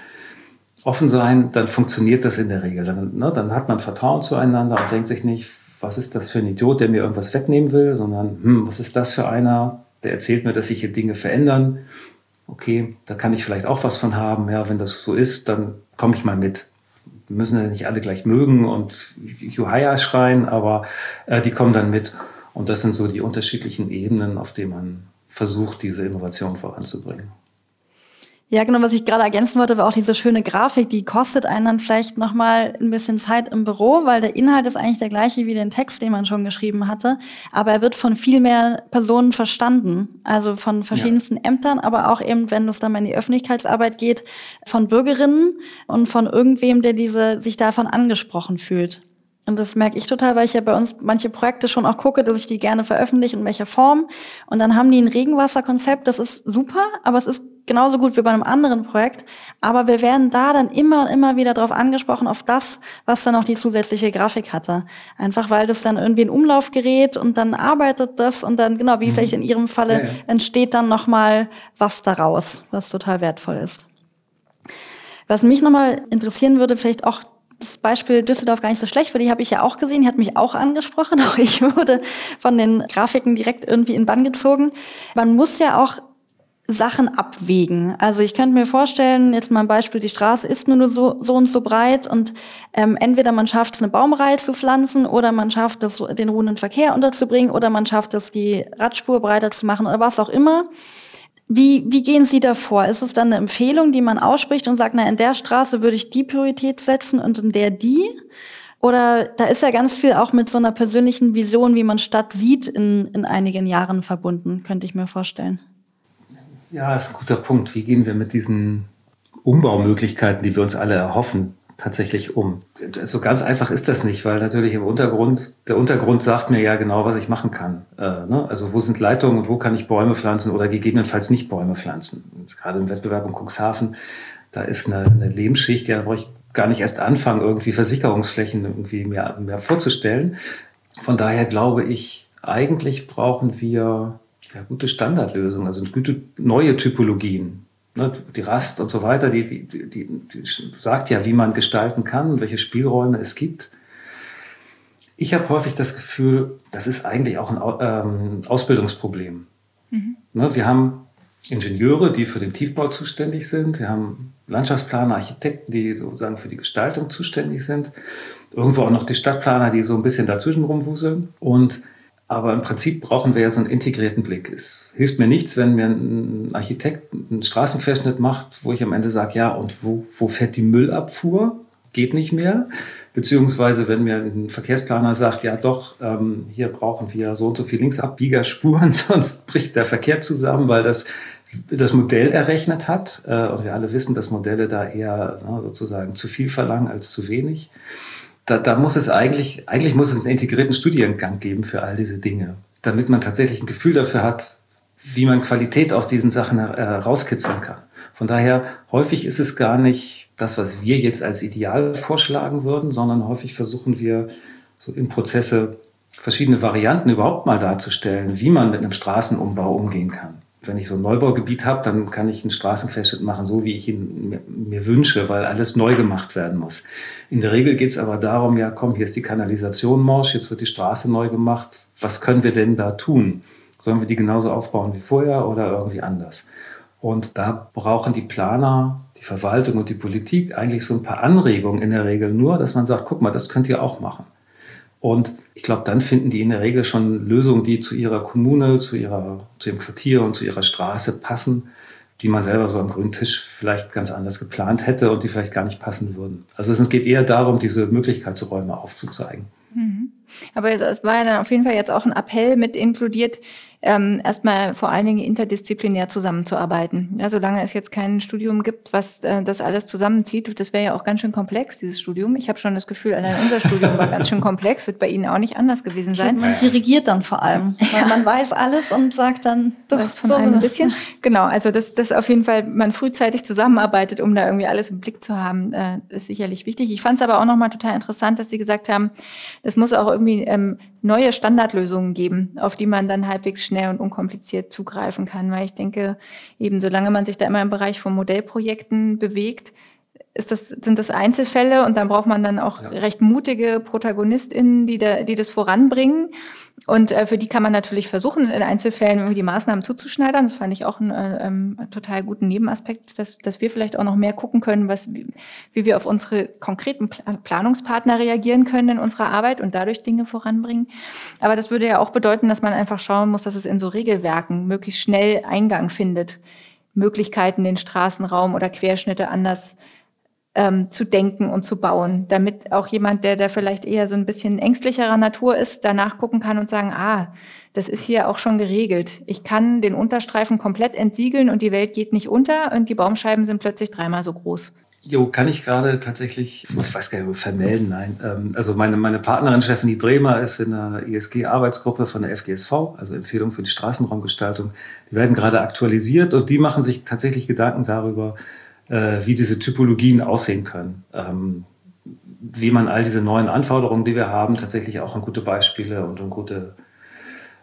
Offen sein, dann funktioniert das in der Regel. Dann, ne, dann hat man Vertrauen zueinander und denkt sich nicht, was ist das für ein Idiot, der mir irgendwas wegnehmen will, sondern hm, was ist das für einer, der erzählt mir, dass sich hier Dinge verändern. Okay, da kann ich vielleicht auch was von haben. Ja, wenn das so ist, dann komme ich mal mit. Wir müssen ja nicht alle gleich mögen und Juhaya schreien, aber äh, die kommen dann mit. Und das sind so die unterschiedlichen Ebenen, auf denen man versucht, diese Innovation voranzubringen. Ja, genau, was ich gerade ergänzen wollte, war auch diese schöne Grafik, die kostet einen dann vielleicht nochmal ein bisschen Zeit im Büro, weil der Inhalt ist eigentlich der gleiche wie den Text, den man schon geschrieben hatte, aber er wird von viel mehr Personen verstanden, also von verschiedensten ja. Ämtern, aber auch eben, wenn es dann mal in die Öffentlichkeitsarbeit geht, von Bürgerinnen und von irgendwem, der diese sich davon angesprochen fühlt. Und das merke ich total, weil ich ja bei uns manche Projekte schon auch gucke, dass ich die gerne veröffentliche, in welcher Form. Und dann haben die ein Regenwasserkonzept, das ist super, aber es ist genauso gut wie bei einem anderen Projekt. Aber wir werden da dann immer und immer wieder darauf angesprochen, auf das, was dann auch die zusätzliche Grafik hatte. Einfach weil das dann irgendwie in Umlauf gerät und dann arbeitet das und dann, genau, wie mhm. vielleicht in Ihrem Falle, ja, ja. entsteht dann nochmal was daraus, was total wertvoll ist. Was mich nochmal interessieren würde, vielleicht auch das Beispiel Düsseldorf gar nicht so schlecht, weil die habe ich ja auch gesehen, die hat mich auch angesprochen. Auch ich wurde von den Grafiken direkt irgendwie in Bann gezogen. Man muss ja auch Sachen abwägen. Also ich könnte mir vorstellen, jetzt mal ein Beispiel, die Straße ist nur so, so und so breit und ähm, entweder man schafft es, eine Baumreihe zu pflanzen oder man schafft es, den ruhenden Verkehr unterzubringen oder man schafft es, die Radspur breiter zu machen oder was auch immer. Wie, wie gehen Sie da vor? Ist es dann eine Empfehlung, die man ausspricht und sagt, na, in der Straße würde ich die Priorität setzen und in der die? Oder da ist ja ganz viel auch mit so einer persönlichen Vision, wie man Stadt sieht, in, in einigen Jahren verbunden, könnte ich mir vorstellen. Ja, ist ein guter Punkt. Wie gehen wir mit diesen Umbaumöglichkeiten, die wir uns alle erhoffen, tatsächlich um. So ganz einfach ist das nicht, weil natürlich im Untergrund, der Untergrund sagt mir ja genau, was ich machen kann. Äh, ne? Also wo sind Leitungen und wo kann ich Bäume pflanzen oder gegebenenfalls nicht Bäume pflanzen. Jetzt gerade im Wettbewerb in Cuxhaven, da ist eine, eine Lehmschicht, ja, da brauche ich gar nicht erst anfangen, irgendwie Versickerungsflächen irgendwie mehr, mehr vorzustellen. Von daher glaube ich, eigentlich brauchen wir ja, gute Standardlösungen, also gute neue Typologien ne, die Rast und so weiter, die, die, die, die sagt ja, wie man gestalten kann und welche Spielräume es gibt. Ich habe häufig das Gefühl, das ist eigentlich auch ein ähm, Ausbildungsproblem. Mhm. Ne, wir haben Ingenieure, die für den Tiefbau zuständig sind. Wir haben Landschaftsplaner, Architekten, die sozusagen für die Gestaltung zuständig sind. Irgendwo auch noch die Stadtplaner, die so ein bisschen dazwischen rumwuseln. Und aber im Prinzip brauchen wir ja so einen integrierten Blick. Es hilft mir nichts, wenn mir ein Architekt einen Straßenquerschnitt macht, wo ich am Ende sage, ja, und wo, wo fährt die Müllabfuhr? Geht nicht mehr. Beziehungsweise, wenn mir ein Verkehrsplaner sagt, ja doch, ähm, hier brauchen wir so und so viel Linksabbiegerspuren, sonst bricht der Verkehr zusammen, weil das das Modell errechnet hat. Äh, und wir alle wissen, dass Modelle da eher sozusagen zu viel verlangen als zu wenig da, da muss es eigentlich, eigentlich muss es einen integrierten Studiengang geben für all diese Dinge, damit man tatsächlich ein Gefühl dafür hat, wie man Qualität aus diesen Sachen herauskitzeln kann. Von daher, häufig ist es gar nicht das, was wir jetzt als Ideal vorschlagen würden, sondern häufig versuchen wir so in Prozesse verschiedene Varianten überhaupt mal darzustellen, wie man mit einem Straßenumbau umgehen kann wenn ich so ein Neubaugebiet habe, dann kann ich einen Straßenquerschnitt machen, so wie ich ihn mir, mir wünsche, weil alles neu gemacht werden muss. In der Regel geht es aber darum, ja komm, hier ist die Kanalisation morsch, jetzt wird die Straße neu gemacht. Was können wir denn da tun? Sollen wir die genauso aufbauen wie vorher oder irgendwie anders? Und da brauchen die Planer, die Verwaltung und die Politik eigentlich so ein paar Anregungen in der Regel nur, dass man sagt, guck mal, das könnt ihr auch machen. Und ich glaube, dann finden die in der Regel schon Lösungen, die zu ihrer Kommune, zu, ihrer, zu ihrem Quartier und zu ihrer Straße passen, die man selber so am grünen Tisch vielleicht ganz anders geplant hätte und die vielleicht gar nicht passen würden. Also es geht eher darum, diese Möglichkeitsräume aufzuzeigen. Mhm. Aber es war ja dann auf jeden Fall jetzt auch ein Appell mit inkludiert, ähm, erstmal vor allen Dingen interdisziplinär zusammenzuarbeiten. Ja, solange es jetzt kein Studium gibt, was äh, das alles zusammenzieht, das wäre ja auch ganz schön komplex, dieses Studium. Ich habe schon das Gefühl, allein unser Studium war ganz schön komplex, wird bei Ihnen auch nicht anders gewesen sein. Man dirigiert dann vor allem, weil man weiß alles und sagt dann doch was von so einem ein bisschen. Genau, also dass das auf jeden Fall man frühzeitig zusammenarbeitet, um da irgendwie alles im Blick zu haben, äh, ist sicherlich wichtig. Ich fand es aber auch nochmal total interessant, dass Sie gesagt haben, es muss auch irgendwie ähm, neue Standardlösungen geben, auf die man dann halbwegs schnell und unkompliziert zugreifen kann. Weil ich denke, eben solange man sich da immer im Bereich von Modellprojekten bewegt, ist das, sind das Einzelfälle und dann braucht man dann auch ja. recht mutige ProtagonistInnen, die, da, die das voranbringen. Und äh, für die kann man natürlich versuchen, in Einzelfällen irgendwie die Maßnahmen zuzuschneidern. Das fand ich auch einen äh, ähm, total guten Nebenaspekt, dass, dass wir vielleicht auch noch mehr gucken können, was, wie, wie wir auf unsere konkreten Planungspartner reagieren können in unserer Arbeit und dadurch Dinge voranbringen. Aber das würde ja auch bedeuten, dass man einfach schauen muss, dass es in so Regelwerken möglichst schnell Eingang findet. Möglichkeiten, den Straßenraum oder Querschnitte anders ähm, zu denken und zu bauen, damit auch jemand, der da vielleicht eher so ein bisschen ängstlicherer Natur ist, danach gucken kann und sagen, ah, das ist hier auch schon geregelt. Ich kann den Unterstreifen komplett entsiegeln und die Welt geht nicht unter und die Baumscheiben sind plötzlich dreimal so groß. Jo, kann ich gerade tatsächlich, ich weiß gar nicht, vermelden, nein. Ähm, also meine, meine Partnerin Stephanie Bremer ist in der ISG-Arbeitsgruppe von der FGSV, also Empfehlung für die Straßenraumgestaltung. Die werden gerade aktualisiert und die machen sich tatsächlich Gedanken darüber, äh, wie diese Typologien aussehen können. Ähm, wie man all diese neuen Anforderungen, die wir haben, tatsächlich auch in gute Beispiele und in gute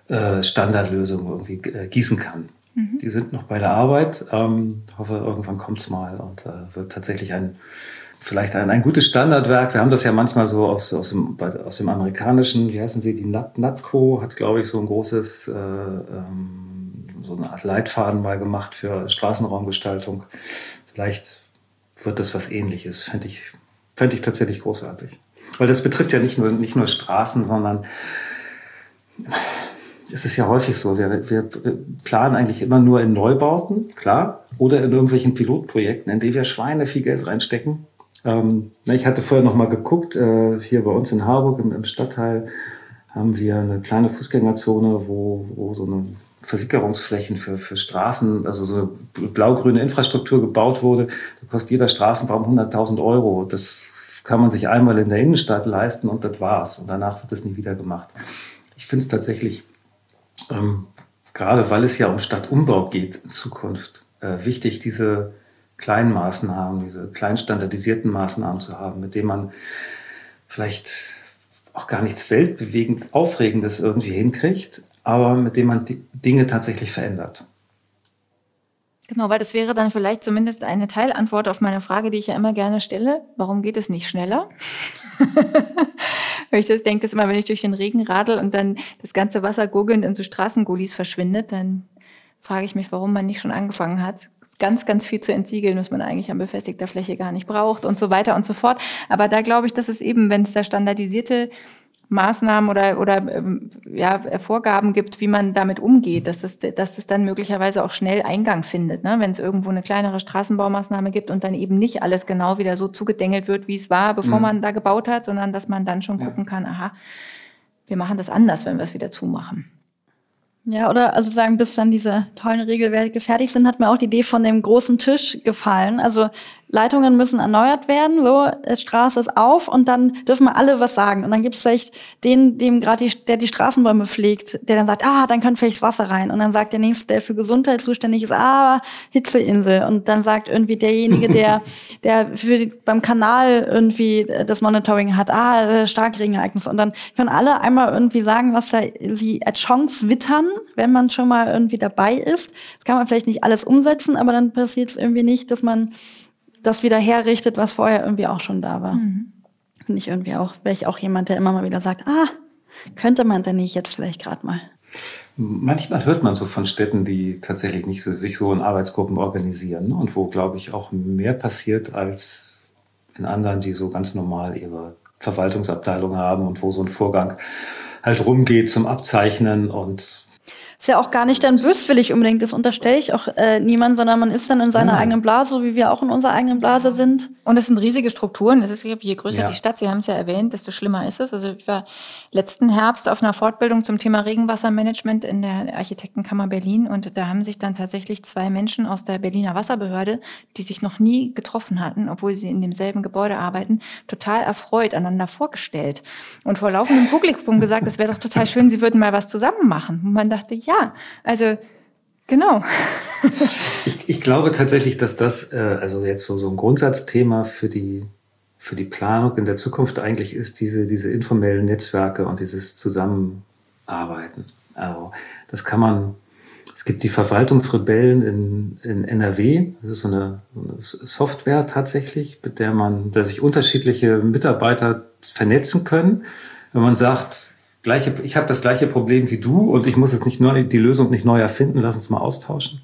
äh, Standardlösungen irgendwie äh, gießen kann. Mhm. Die sind noch bei der Arbeit. Ähm, hoffe, irgendwann kommt es mal und äh, wird tatsächlich ein vielleicht ein, ein gutes Standardwerk. Wir haben das ja manchmal so aus, aus, dem, aus dem amerikanischen, wie heißen sie, die Nat, Natco hat, glaube ich, so ein großes, äh, ähm, so eine Art Leitfaden mal gemacht für Straßenraumgestaltung. Vielleicht wird das was ähnliches. Fände ich, fänd ich tatsächlich großartig. Weil das betrifft ja nicht nur, nicht nur Straßen, sondern es ist ja häufig so, wir, wir planen eigentlich immer nur in Neubauten, klar, oder in irgendwelchen Pilotprojekten, in die wir Schweine viel Geld reinstecken. Ähm, ich hatte vorher noch mal geguckt, äh, hier bei uns in Harburg im, im, Stadtteil haben wir eine kleine Fußgängerzone, wo, wo so eine Versickerungsflächen für, für Straßen, also so blau-grüne Infrastruktur gebaut wurde, da kostet jeder Straßenbaum 100.000 Euro. Das kann man sich einmal in der Innenstadt leisten und das war's. Und danach wird das nie wieder gemacht. Ich finde es tatsächlich, ähm, gerade weil es ja um Stadtumbau geht in Zukunft, äh, wichtig, diese kleinen Maßnahmen, diese klein standardisierten Maßnahmen zu haben, mit denen man vielleicht auch gar nichts weltbewegend Aufregendes irgendwie hinkriegt, aber mit dem man Dinge tatsächlich verändert. Genau, weil das wäre dann vielleicht zumindest eine Teilantwort auf meine Frage, die ich ja immer gerne stelle. Warum geht es nicht schneller? Weil ich das denke, dass immer, wenn ich durch den Regen radel und dann das ganze Wasser gurgelnd in so Straßengullis verschwindet, dann frage ich mich, warum man nicht schon angefangen hat, ganz, ganz viel zu entsiegeln, was man eigentlich an befestigter Fläche gar nicht braucht und so weiter und so fort. Aber da glaube ich, dass es eben, wenn es da standardisierte Maßnahmen oder, oder ähm, ja, Vorgaben gibt, wie man damit umgeht, dass es, dass es dann möglicherweise auch schnell Eingang findet. Ne? Wenn es irgendwo eine kleinere Straßenbaumaßnahme gibt und dann eben nicht alles genau wieder so zugedengelt wird, wie es war, bevor mhm. man da gebaut hat, sondern dass man dann schon ja. gucken kann, aha, wir machen das anders, wenn wir es wieder zumachen. Ja, oder also sagen, bis dann diese tollen Regelwerke fertig sind, hat mir auch die Idee von dem großen Tisch gefallen. Also Leitungen müssen erneuert werden, so, Straße ist auf und dann dürfen wir alle was sagen. Und dann gibt es vielleicht den, dem gerade die, der die Straßenbäume pflegt, der dann sagt, ah, dann könnte vielleicht Wasser rein. Und dann sagt der nächste, der für Gesundheit zuständig ist, ah, Hitzeinsel. Und dann sagt irgendwie derjenige, der, der für, beim Kanal irgendwie das Monitoring hat, ah, Starkregenereignis. Und dann können alle einmal irgendwie sagen, was da sie als Chance wittern, wenn man schon mal irgendwie dabei ist. Das kann man vielleicht nicht alles umsetzen, aber dann passiert es irgendwie nicht, dass man das wieder herrichtet, was vorher irgendwie auch schon da war. Mhm. Finde ich irgendwie auch, wäre ich auch jemand, der immer mal wieder sagt, ah, könnte man denn nicht jetzt vielleicht gerade mal. Manchmal hört man so von Städten, die tatsächlich nicht so, sich so in Arbeitsgruppen organisieren und wo, glaube ich, auch mehr passiert als in anderen, die so ganz normal ihre Verwaltungsabteilung haben und wo so ein Vorgang halt rumgeht zum Abzeichnen und ist ja auch gar nicht dann böswillig unbedingt, das unterstelle ich auch äh, niemand, sondern man ist dann in seiner mhm. eigenen Blase, so wie wir auch in unserer eigenen Blase sind. Und es sind riesige Strukturen. Es ist, je größer ja. die Stadt, Sie haben es ja erwähnt, desto schlimmer ist es. Also ich war letzten Herbst auf einer Fortbildung zum Thema Regenwassermanagement in der Architektenkammer Berlin und da haben sich dann tatsächlich zwei Menschen aus der Berliner Wasserbehörde, die sich noch nie getroffen hatten, obwohl sie in demselben Gebäude arbeiten, total erfreut aneinander vorgestellt und vor laufendem Publikum gesagt, es wäre doch total schön, sie würden mal was zusammen machen. Und man dachte, ja, ja, also genau. ich, ich glaube tatsächlich, dass das, äh, also jetzt so, so ein Grundsatzthema für die, für die Planung in der Zukunft eigentlich ist, diese, diese informellen Netzwerke und dieses Zusammenarbeiten. Also das kann man, Es gibt die Verwaltungsrebellen in, in NRW. Das ist so eine, eine Software tatsächlich, mit der man, dass sich unterschiedliche Mitarbeiter vernetzen können. Wenn man sagt, gleiche, ich habe das gleiche Problem wie du und ich muss es nicht neu, die Lösung nicht neu erfinden, lass uns mal austauschen.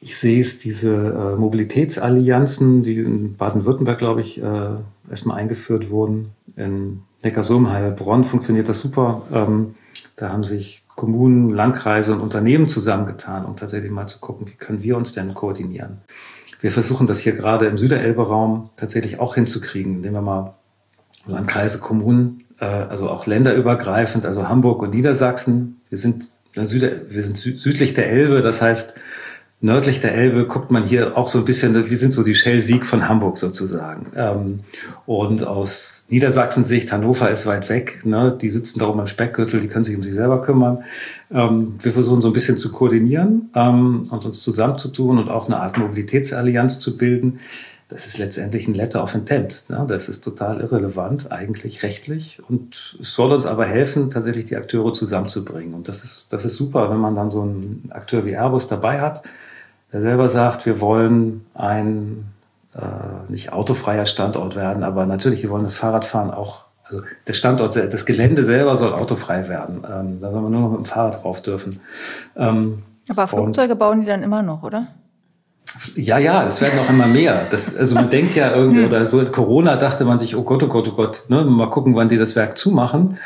Ich sehe es, diese äh, Mobilitätsallianzen, die in Baden-Württemberg, glaube ich, äh, erstmal eingeführt wurden. In Neckarsulm, Heilbronn funktioniert das super. Ähm, da haben sich Kommunen, Landkreise und Unternehmen zusammengetan, um tatsächlich mal zu gucken, wie können wir uns denn koordinieren. Wir versuchen das hier gerade im Süderelbe-Raum tatsächlich auch hinzukriegen, indem wir mal Landkreise, Kommunen, also auch länderübergreifend, also Hamburg und Niedersachsen. Wir sind, Süder, wir sind südlich der Elbe, das heißt, nördlich der Elbe guckt man hier auch so ein bisschen, wir sind so die Shell-Sieg von Hamburg sozusagen. Ähm, und aus Niedersachsen-Sicht, Hannover ist weit weg, ne? die sitzen da oben am Speckgürtel, die können sich um sich selber kümmern. Ähm, wir versuchen so ein bisschen zu koordinieren ähm, und uns zusammenzutun und auch eine Art Mobilitätsallianz zu bilden. Das ist letztendlich ein Letter of Intent. Ne? Das ist total irrelevant, eigentlich rechtlich. Und es soll uns aber helfen, tatsächlich die Akteure zusammenzubringen. Und das ist, das ist super, wenn man dann so einen Akteur wie Airbus dabei hat, der selber sagt, wir wollen ein äh, nicht autofreier Standort werden, aber natürlich, wir wollen das Fahrradfahren auch, also der Standort, das Gelände selber soll autofrei werden. Ähm, da soll man nur noch mit dem Fahrrad drauf dürfen. Ähm, aber Flugzeuge bauen die dann immer noch, oder? Ja, ja, es werden auch immer mehr. Das, also man denkt ja irgendwie, hm. oder so in Corona dachte man sich, oh Gott, oh Gott, oh Gott, ne, mal gucken, wann die das Werk zumachen.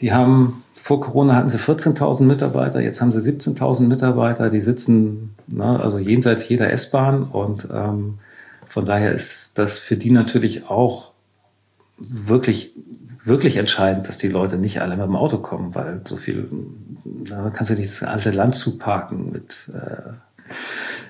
Die haben vor Corona hatten sie 14.000 Mitarbeiter, jetzt haben sie 17.000 Mitarbeiter, die sitzen ne, also jenseits jeder S-Bahn und ähm, von daher ist das für die natürlich auch wirklich, wirklich entscheidend, dass die Leute nicht alle mit dem Auto kommen, weil so viel, da kannst du nicht das alte Land zuparken mit, äh,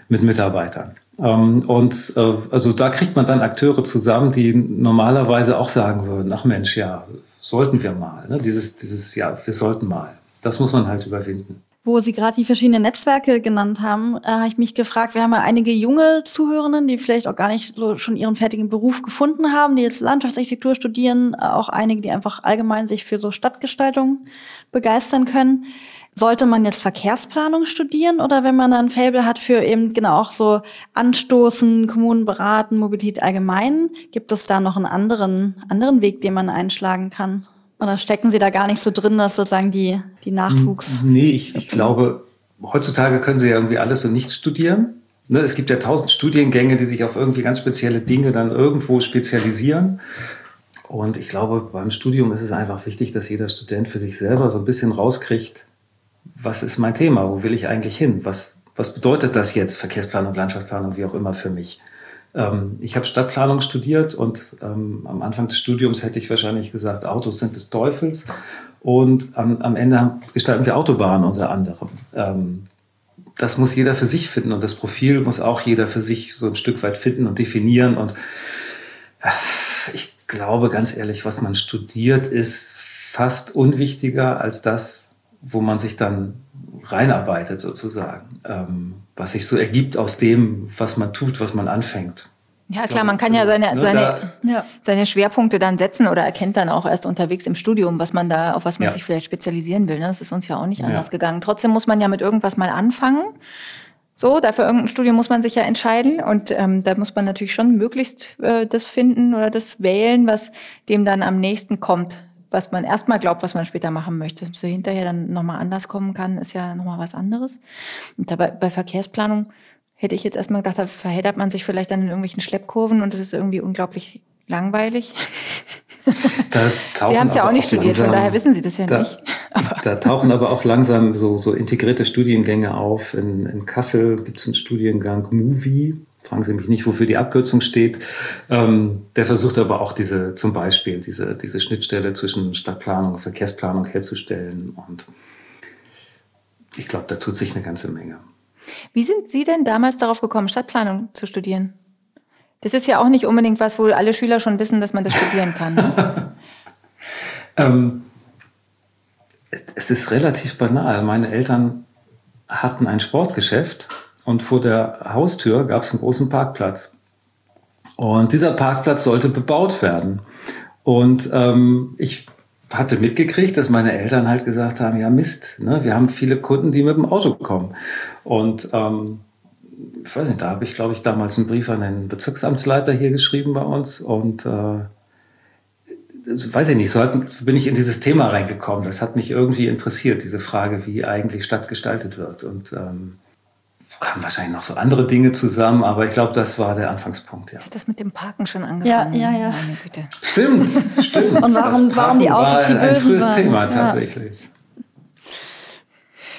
mit Mitarbeitern. Ähm, und äh, also da kriegt man dann Akteure zusammen, die normalerweise auch sagen würden, ach Mensch, ja, sollten wir mal. Ne? Dieses, dieses, ja, wir sollten mal. Das muss man halt überwinden. Wo Sie gerade die verschiedenen Netzwerke genannt haben, äh, habe ich mich gefragt, wir haben ja einige junge Zuhörerinnen, die vielleicht auch gar nicht so schon ihren fertigen Beruf gefunden haben, die jetzt Landschaftsarchitektur studieren, äh, auch einige, die einfach allgemein sich für so Stadtgestaltung begeistern können. Sollte man jetzt Verkehrsplanung studieren oder wenn man dann Fable hat für eben genau auch so Anstoßen, Kommunen beraten, Mobilität allgemein, gibt es da noch einen anderen, anderen Weg, den man einschlagen kann? Oder stecken Sie da gar nicht so drin, dass sozusagen die, die Nachwuchs? Nee, ich, ich glaube, heutzutage können Sie ja irgendwie alles und nichts studieren. Ne, es gibt ja tausend Studiengänge, die sich auf irgendwie ganz spezielle Dinge dann irgendwo spezialisieren. Und ich glaube, beim Studium ist es einfach wichtig, dass jeder Student für sich selber so ein bisschen rauskriegt, was ist mein Thema, wo will ich eigentlich hin, was, was bedeutet das jetzt, Verkehrsplanung, Landschaftsplanung, wie auch immer für mich. Ähm, ich habe Stadtplanung studiert und ähm, am Anfang des Studiums hätte ich wahrscheinlich gesagt, Autos sind des Teufels und am, am Ende gestalten wir Autobahnen unter anderem. Ähm, das muss jeder für sich finden und das Profil muss auch jeder für sich so ein Stück weit finden und definieren und ich glaube ganz ehrlich, was man studiert, ist fast unwichtiger als das, wo man sich dann reinarbeitet sozusagen, ähm, was sich so ergibt aus dem, was man tut, was man anfängt. Ja, klar, man kann ja seine, ne, seine, ja. seine Schwerpunkte dann setzen oder erkennt dann auch erst unterwegs im Studium, was man da, auf was man ja. sich vielleicht spezialisieren will. Ne? Das ist uns ja auch nicht anders ja. gegangen. Trotzdem muss man ja mit irgendwas mal anfangen. So, dafür irgendein Studium muss man sich ja entscheiden und ähm, da muss man natürlich schon möglichst äh, das finden oder das wählen, was dem dann am nächsten kommt was man erstmal glaubt, was man später machen möchte. So hinterher dann nochmal anders kommen kann, ist ja nochmal was anderes. Und dabei bei Verkehrsplanung hätte ich jetzt erstmal gedacht, da verheddert man sich vielleicht dann in irgendwelchen Schleppkurven und das ist irgendwie unglaublich langweilig. Sie haben es ja auch nicht studiert, langsam, von daher wissen Sie das ja da, nicht. Aber da tauchen aber auch langsam so, so integrierte Studiengänge auf. In, in Kassel gibt es einen Studiengang Movie, fragen Sie mich nicht, wofür die Abkürzung steht. Ähm, der versucht aber auch diese, zum Beispiel diese, diese Schnittstelle zwischen Stadtplanung und Verkehrsplanung herzustellen. Und ich glaube, da tut sich eine ganze Menge. Wie sind Sie denn damals darauf gekommen, Stadtplanung zu studieren? Das ist ja auch nicht unbedingt was, wo alle Schüler schon wissen, dass man das studieren kann. Ne? ähm, es, es ist relativ banal. Meine Eltern hatten ein Sportgeschäft und vor der Haustür gab es einen großen Parkplatz. Und dieser Parkplatz sollte bebaut werden. Und ähm, ich hatte mitgekriegt, dass meine Eltern halt gesagt haben, ja Mist, ne, wir haben viele Kunden, die mit dem Auto kommen. Und ähm, ich weiß nicht, da habe ich, glaube ich, damals einen Brief an den Bezirksamtsleiter hier geschrieben bei uns und äh, weiß ich nicht, so hat, bin ich in dieses Thema reingekommen. Das hat mich irgendwie interessiert, diese Frage, wie eigentlich Stadt gestaltet wird. Und ähm, kamen wahrscheinlich noch so andere Dinge zusammen, aber ich glaube, das war der Anfangspunkt. Ja. Hat das mit dem Parken schon angefangen? Ja, ja, ja. Meine Güte. Stimmt, stimmt. Und warum, warum die Autos war die ein Bösen frühes waren. Thema Ja. tatsächlich.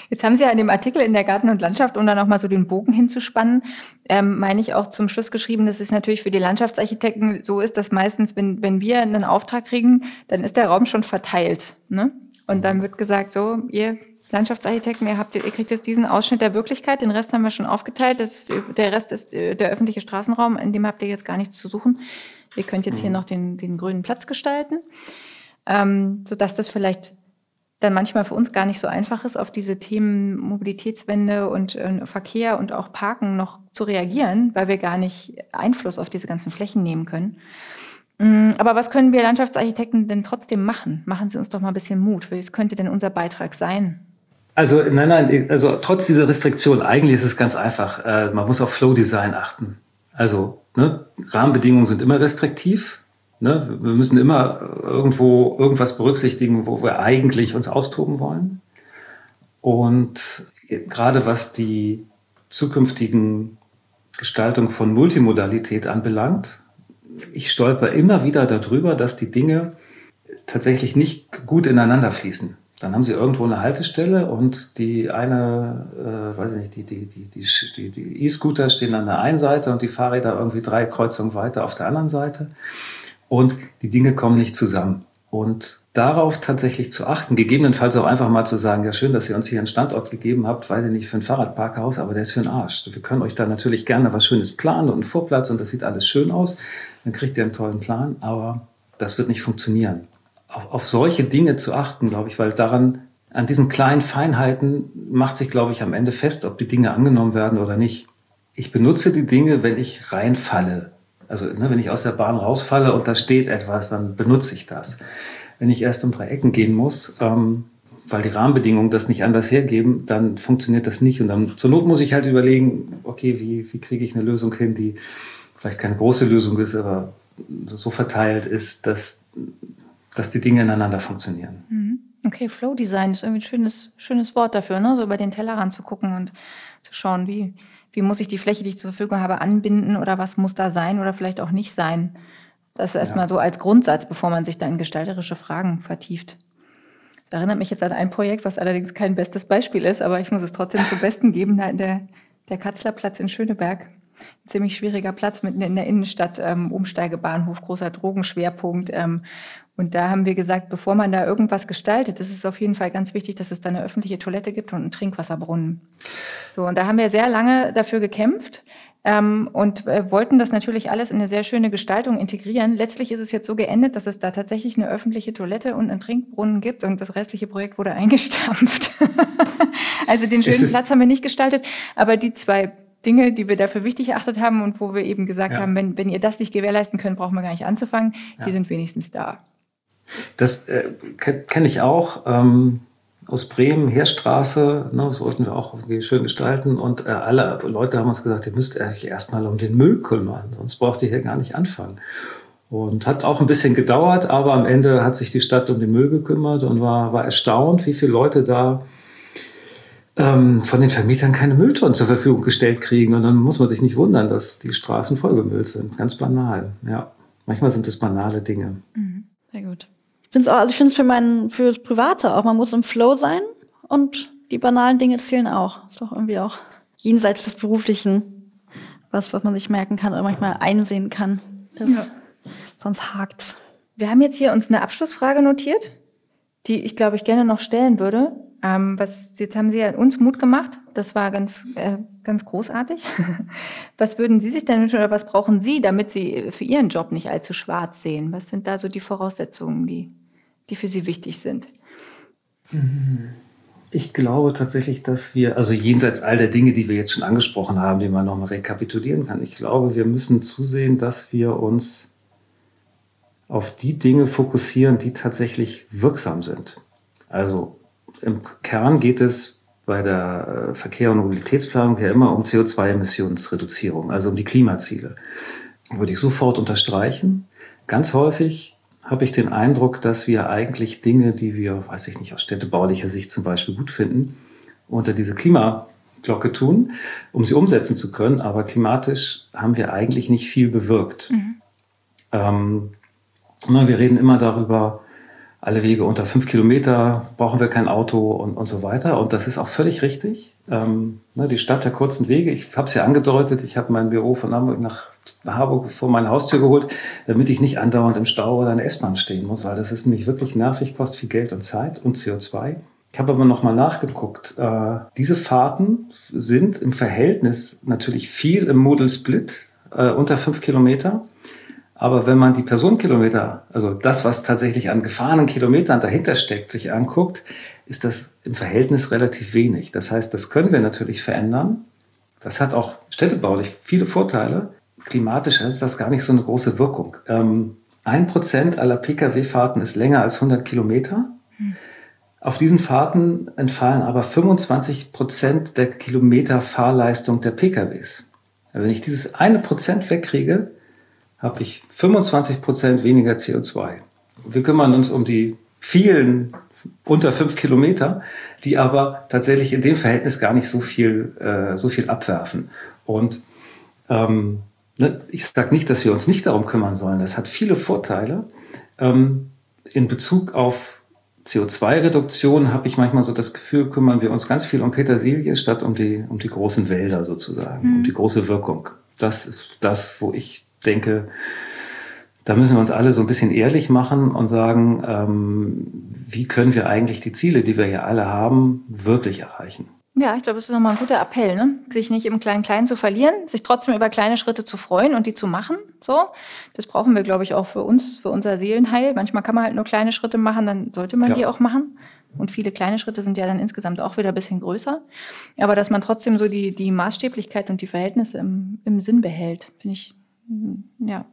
Jetzt haben Sie ja in dem Artikel in der Garten- und Landschaft, um da nochmal so den Bogen hinzuspannen, ähm, meine ich auch zum Schluss geschrieben, dass es natürlich für die Landschaftsarchitekten so ist, dass meistens, wenn, wenn wir einen Auftrag kriegen, dann ist der Raum schon verteilt. Ne? Und dann wird gesagt, so, ihr Landschaftsarchitekten, ihr, habt, ihr kriegt jetzt diesen Ausschnitt der Wirklichkeit, den Rest haben wir schon aufgeteilt, das, der Rest ist äh, der öffentliche Straßenraum, in dem habt ihr jetzt gar nichts zu suchen. Ihr könnt jetzt hier noch den, den grünen Platz gestalten, ähm, sodass das vielleicht dann manchmal für uns gar nicht so einfach ist, auf diese Themen Mobilitätswende und äh, Verkehr und auch Parken noch zu reagieren, weil wir gar nicht Einfluss auf diese ganzen Flächen nehmen können. Mm, Aber was können wir Landschaftsarchitekten denn trotzdem machen? Machen Sie uns doch mal ein bisschen Mut. Was könnte denn unser Beitrag sein? Also nein, nein, also trotz dieser Restriktion, eigentlich ist es ganz einfach. Äh, man muss auf Flow Design achten. Also ne, Rahmenbedingungen sind immer restriktiv. Ne? Wir müssen immer irgendwo irgendwas berücksichtigen, wo wir eigentlich uns austoben wollen. Und gerade was die zukünftigen Gestaltung von Multimodalität anbelangt, ich stolper immer wieder darüber, dass die Dinge tatsächlich nicht gut ineinander fließen. Dann haben sie irgendwo eine Haltestelle und die eine, äh, weiß ich nicht, die, die, die, die, die, E-Scooter stehen an der einen Seite und die Fahrräder irgendwie drei Kreuzungen weiter auf der anderen Seite. Und die Dinge kommen nicht zusammen. Und darauf tatsächlich zu achten, gegebenenfalls auch einfach mal zu sagen, ja schön, dass ihr uns hier einen Standort gegeben habt, weiß ich nicht, für ein Fahrradparkhaus, aber der ist für den Arsch. Wir können euch da natürlich gerne was Schönes planen und einen Vorplatz und das sieht alles schön aus. Dann kriegt ihr einen tollen Plan, aber das wird nicht funktionieren. Auf, solche Dinge zu achten, glaube ich, weil daran, an diesen kleinen Feinheiten macht sich, glaube ich, am Ende fest, ob die Dinge angenommen werden oder nicht. Ich benutze die Dinge, wenn ich reinfalle. Also ne, wenn ich aus der Bahn rausfalle und da steht etwas, dann benutze ich das. Wenn ich erst um drei Ecken gehen muss, ähm, weil die Rahmenbedingungen das nicht anders hergeben, dann funktioniert das nicht. Und dann zur Not muss ich halt überlegen, okay, wie, wie kriege ich eine Lösung hin, die vielleicht keine große Lösung ist, aber so verteilt ist, dass, dass die Dinge ineinander funktionieren. Okay, Flow Design ist irgendwie ein schönes, schönes Wort dafür, ne? so über den Tellerrand zu gucken und zu schauen, wie, wie muss ich die Fläche, die ich zur Verfügung habe, anbinden oder was muss da sein oder vielleicht auch nicht sein. Das ist erstmal so als Grundsatz, bevor man sich da in gestalterische Fragen vertieft. Das erinnert mich jetzt an ein Projekt, was allerdings kein bestes Beispiel ist, aber ich muss es trotzdem zum Besten geben. Der, der Katzlerplatz in Schöneberg. Ein ziemlich schwieriger Platz mitten in der Innenstadt, ähm, Umsteigebahnhof, großer Drogenschwerpunkt. Ähm, und da haben wir gesagt, bevor man da irgendwas gestaltet, ist es auf jeden Fall ganz wichtig, dass es da eine öffentliche Toilette gibt und einen Trinkwasserbrunnen. So, und da haben wir sehr lange dafür gekämpft ähm, und äh, wollten das natürlich alles in eine sehr schöne Gestaltung integrieren. Letztlich ist es jetzt so geendet, dass es da tatsächlich eine öffentliche Toilette und einen Trinkbrunnen gibt und das restliche Projekt wurde eingestampft. also den schönen Platz haben wir nicht gestaltet, aber die zwei Dinge, die wir dafür wichtig erachtet haben und wo wir eben gesagt Ja. haben, wenn, wenn ihr das nicht gewährleisten könnt, brauchen wir gar nicht anzufangen, Ja. die sind wenigstens da. Das äh, kenne kenn ich auch ähm, aus Bremen, Heerstraße, ne, das sollten wir auch schön gestalten. Und äh, alle Leute haben uns gesagt, ihr müsst euch erstmal um den Müll kümmern, sonst braucht ihr hier gar nicht anfangen. Und hat auch ein bisschen gedauert, aber am Ende hat sich die Stadt um den Müll gekümmert und war, war erstaunt, wie viele Leute da ähm, von den Vermietern keine Mülltonnen zur Verfügung gestellt kriegen. Und dann muss man sich nicht wundern, dass die Straßen vollgemüllt sind. Ganz banal. Ja, manchmal sind es banale Dinge. Sehr gut. Ich finde es auch, also ich finde es für mein, für das Private auch, man muss im Flow sein und die banalen Dinge zählen auch. Ist doch irgendwie auch jenseits des Beruflichen was, was man sich merken kann oder manchmal einsehen kann. Das, Sonst hakt's. Wir haben jetzt hier uns eine Abschlussfrage notiert, die ich glaube ich gerne noch stellen würde. Ähm, was, jetzt haben Sie ja uns Mut gemacht. Das war ganz, äh, ganz großartig. was würden Sie sich denn wünschen oder was brauchen Sie, damit Sie für Ihren Job nicht allzu schwarz sehen? Was sind da so die Voraussetzungen, die, die für Sie wichtig sind? Ich glaube tatsächlich, dass wir, also jenseits all der Dinge, die wir jetzt schon angesprochen haben, die man nochmal rekapitulieren kann, ich glaube, wir müssen zusehen, dass wir uns auf die Dinge fokussieren, die tatsächlich wirksam sind. Also im Kern geht es bei der äh, Verkehr- und Mobilitätsplanung ja immer um CO2-Emissionsreduzierung, also um die Klimaziele. Würde ich sofort unterstreichen. Ganz häufig habe ich den Eindruck, dass wir eigentlich Dinge, die wir, weiß ich nicht, aus städtebaulicher Sicht zum Beispiel gut finden, unter diese Klimaglocke tun, um sie umsetzen zu können. Aber klimatisch haben wir eigentlich nicht viel bewirkt. Mhm. Ähm, wir reden immer darüber, alle Wege unter fünf Kilometer brauchen wir kein Auto und, und so weiter. Und das ist auch völlig richtig. Ähm, ne, die Stadt der kurzen Wege, ich habe es ja angedeutet, ich habe mein Büro von Hamburg nach Harburg vor meine Haustür geholt, damit ich nicht andauernd im Stau oder in der S-Bahn stehen muss, weil das ist nämlich wirklich nervig, kostet viel Geld und Zeit und CO2. Ich habe aber nochmal nachgeguckt. Äh, diese Fahrten sind im Verhältnis natürlich viel im Model Split äh, unter fünf Kilometer. Aber wenn man die Personenkilometer, also das, was tatsächlich an gefahrenen Kilometern dahinter steckt, sich anguckt, ist das im Verhältnis relativ wenig. Das heißt, das können wir natürlich verändern. Das hat auch städtebaulich viele Vorteile. Klimatisch ist das gar nicht so eine große Wirkung. Ähm, ein Prozent aller Pkw-Fahrten ist länger als 100 Kilometer. Auf diesen Fahrten entfallen aber 25 Prozent der Kilometer Fahrleistung der PKWs. Wenn ich dieses eine Prozent wegkriege, habe ich 25 Prozent weniger CO2. Wir kümmern uns um die vielen unter fünf Kilometer, die aber tatsächlich in dem Verhältnis gar nicht so viel, äh, so viel abwerfen. Und ähm, ne, ich sage nicht, dass wir uns nicht darum kümmern sollen. Das hat viele Vorteile. Ähm, in Bezug auf CO2-Reduktion habe ich manchmal so das Gefühl, kümmern wir uns ganz viel um Petersilie statt um die, um die großen Wälder sozusagen, mhm. um die große Wirkung. Das ist das, wo ich denke, da müssen wir uns alle so ein bisschen ehrlich machen und sagen, ähm, wie können wir eigentlich die Ziele, die wir hier alle haben, wirklich erreichen. Ja, ich glaube, es ist nochmal ein guter Appell, ne? sich nicht im Klein-Klein zu verlieren, sich trotzdem über kleine Schritte zu freuen und die zu machen. So, das brauchen wir, glaube ich, auch für uns, für unser Seelenheil. Manchmal kann man halt nur kleine Schritte machen, dann sollte man ja. die auch machen. Und viele kleine Schritte sind ja dann insgesamt auch wieder ein bisschen größer. Aber dass man trotzdem so die, die Maßstäblichkeit und die Verhältnisse im, im Sinn behält, finde ich ja,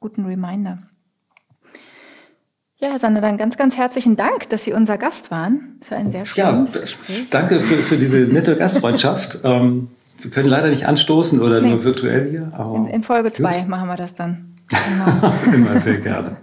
guten Reminder. Ja, Herr Sander, dann ganz, ganz herzlichen Dank, dass Sie unser Gast waren. Das war ein sehr spannendes ja, Gespräch. Danke für, für diese nette Gastfreundschaft. ähm, wir können leider nicht anstoßen oder nee. nur virtuell hier. in, in, Folge zwei machen wir das dann. Genau. Immer sehr gerne.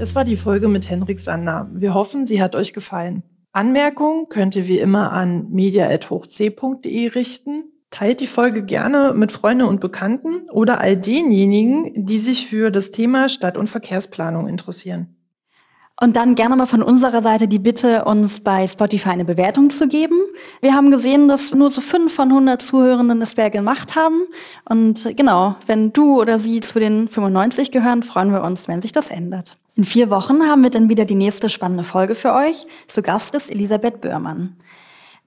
Das war die Folge mit Henrik Sander. Wir hoffen, sie hat euch gefallen. Anmerkungen könnt ihr wie immer an media.hochc.de richten. Teilt die Folge gerne mit Freunden und Bekannten oder all denjenigen, die sich für das Thema Stadt- und Verkehrsplanung interessieren. Und dann gerne mal von unserer Seite die Bitte, uns bei Spotify eine Bewertung zu geben. Wir haben gesehen, dass nur so fünf von 100 Zuhörenden das Berg gemacht haben. Und genau, wenn du oder sie zu den 95 gehören, freuen wir uns, wenn sich das ändert. In vier Wochen haben wir dann wieder die nächste spannende Folge für euch. Zu Gast ist Elisabeth Böhrmann.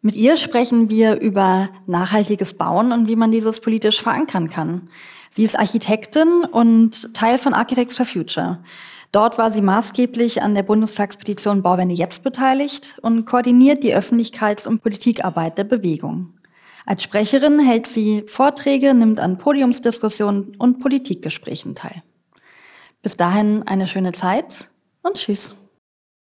Mit ihr sprechen wir über nachhaltiges Bauen und wie man dieses politisch verankern kann. Sie ist Architektin und Teil von Architects for Future. Dort war sie maßgeblich an der Bundestagspetition Bauwende jetzt beteiligt und koordiniert die Öffentlichkeits- und Politikarbeit der Bewegung. Als Sprecherin hält sie Vorträge, nimmt an Podiumsdiskussionen und Politikgesprächen teil. Bis dahin eine schöne Zeit und tschüss.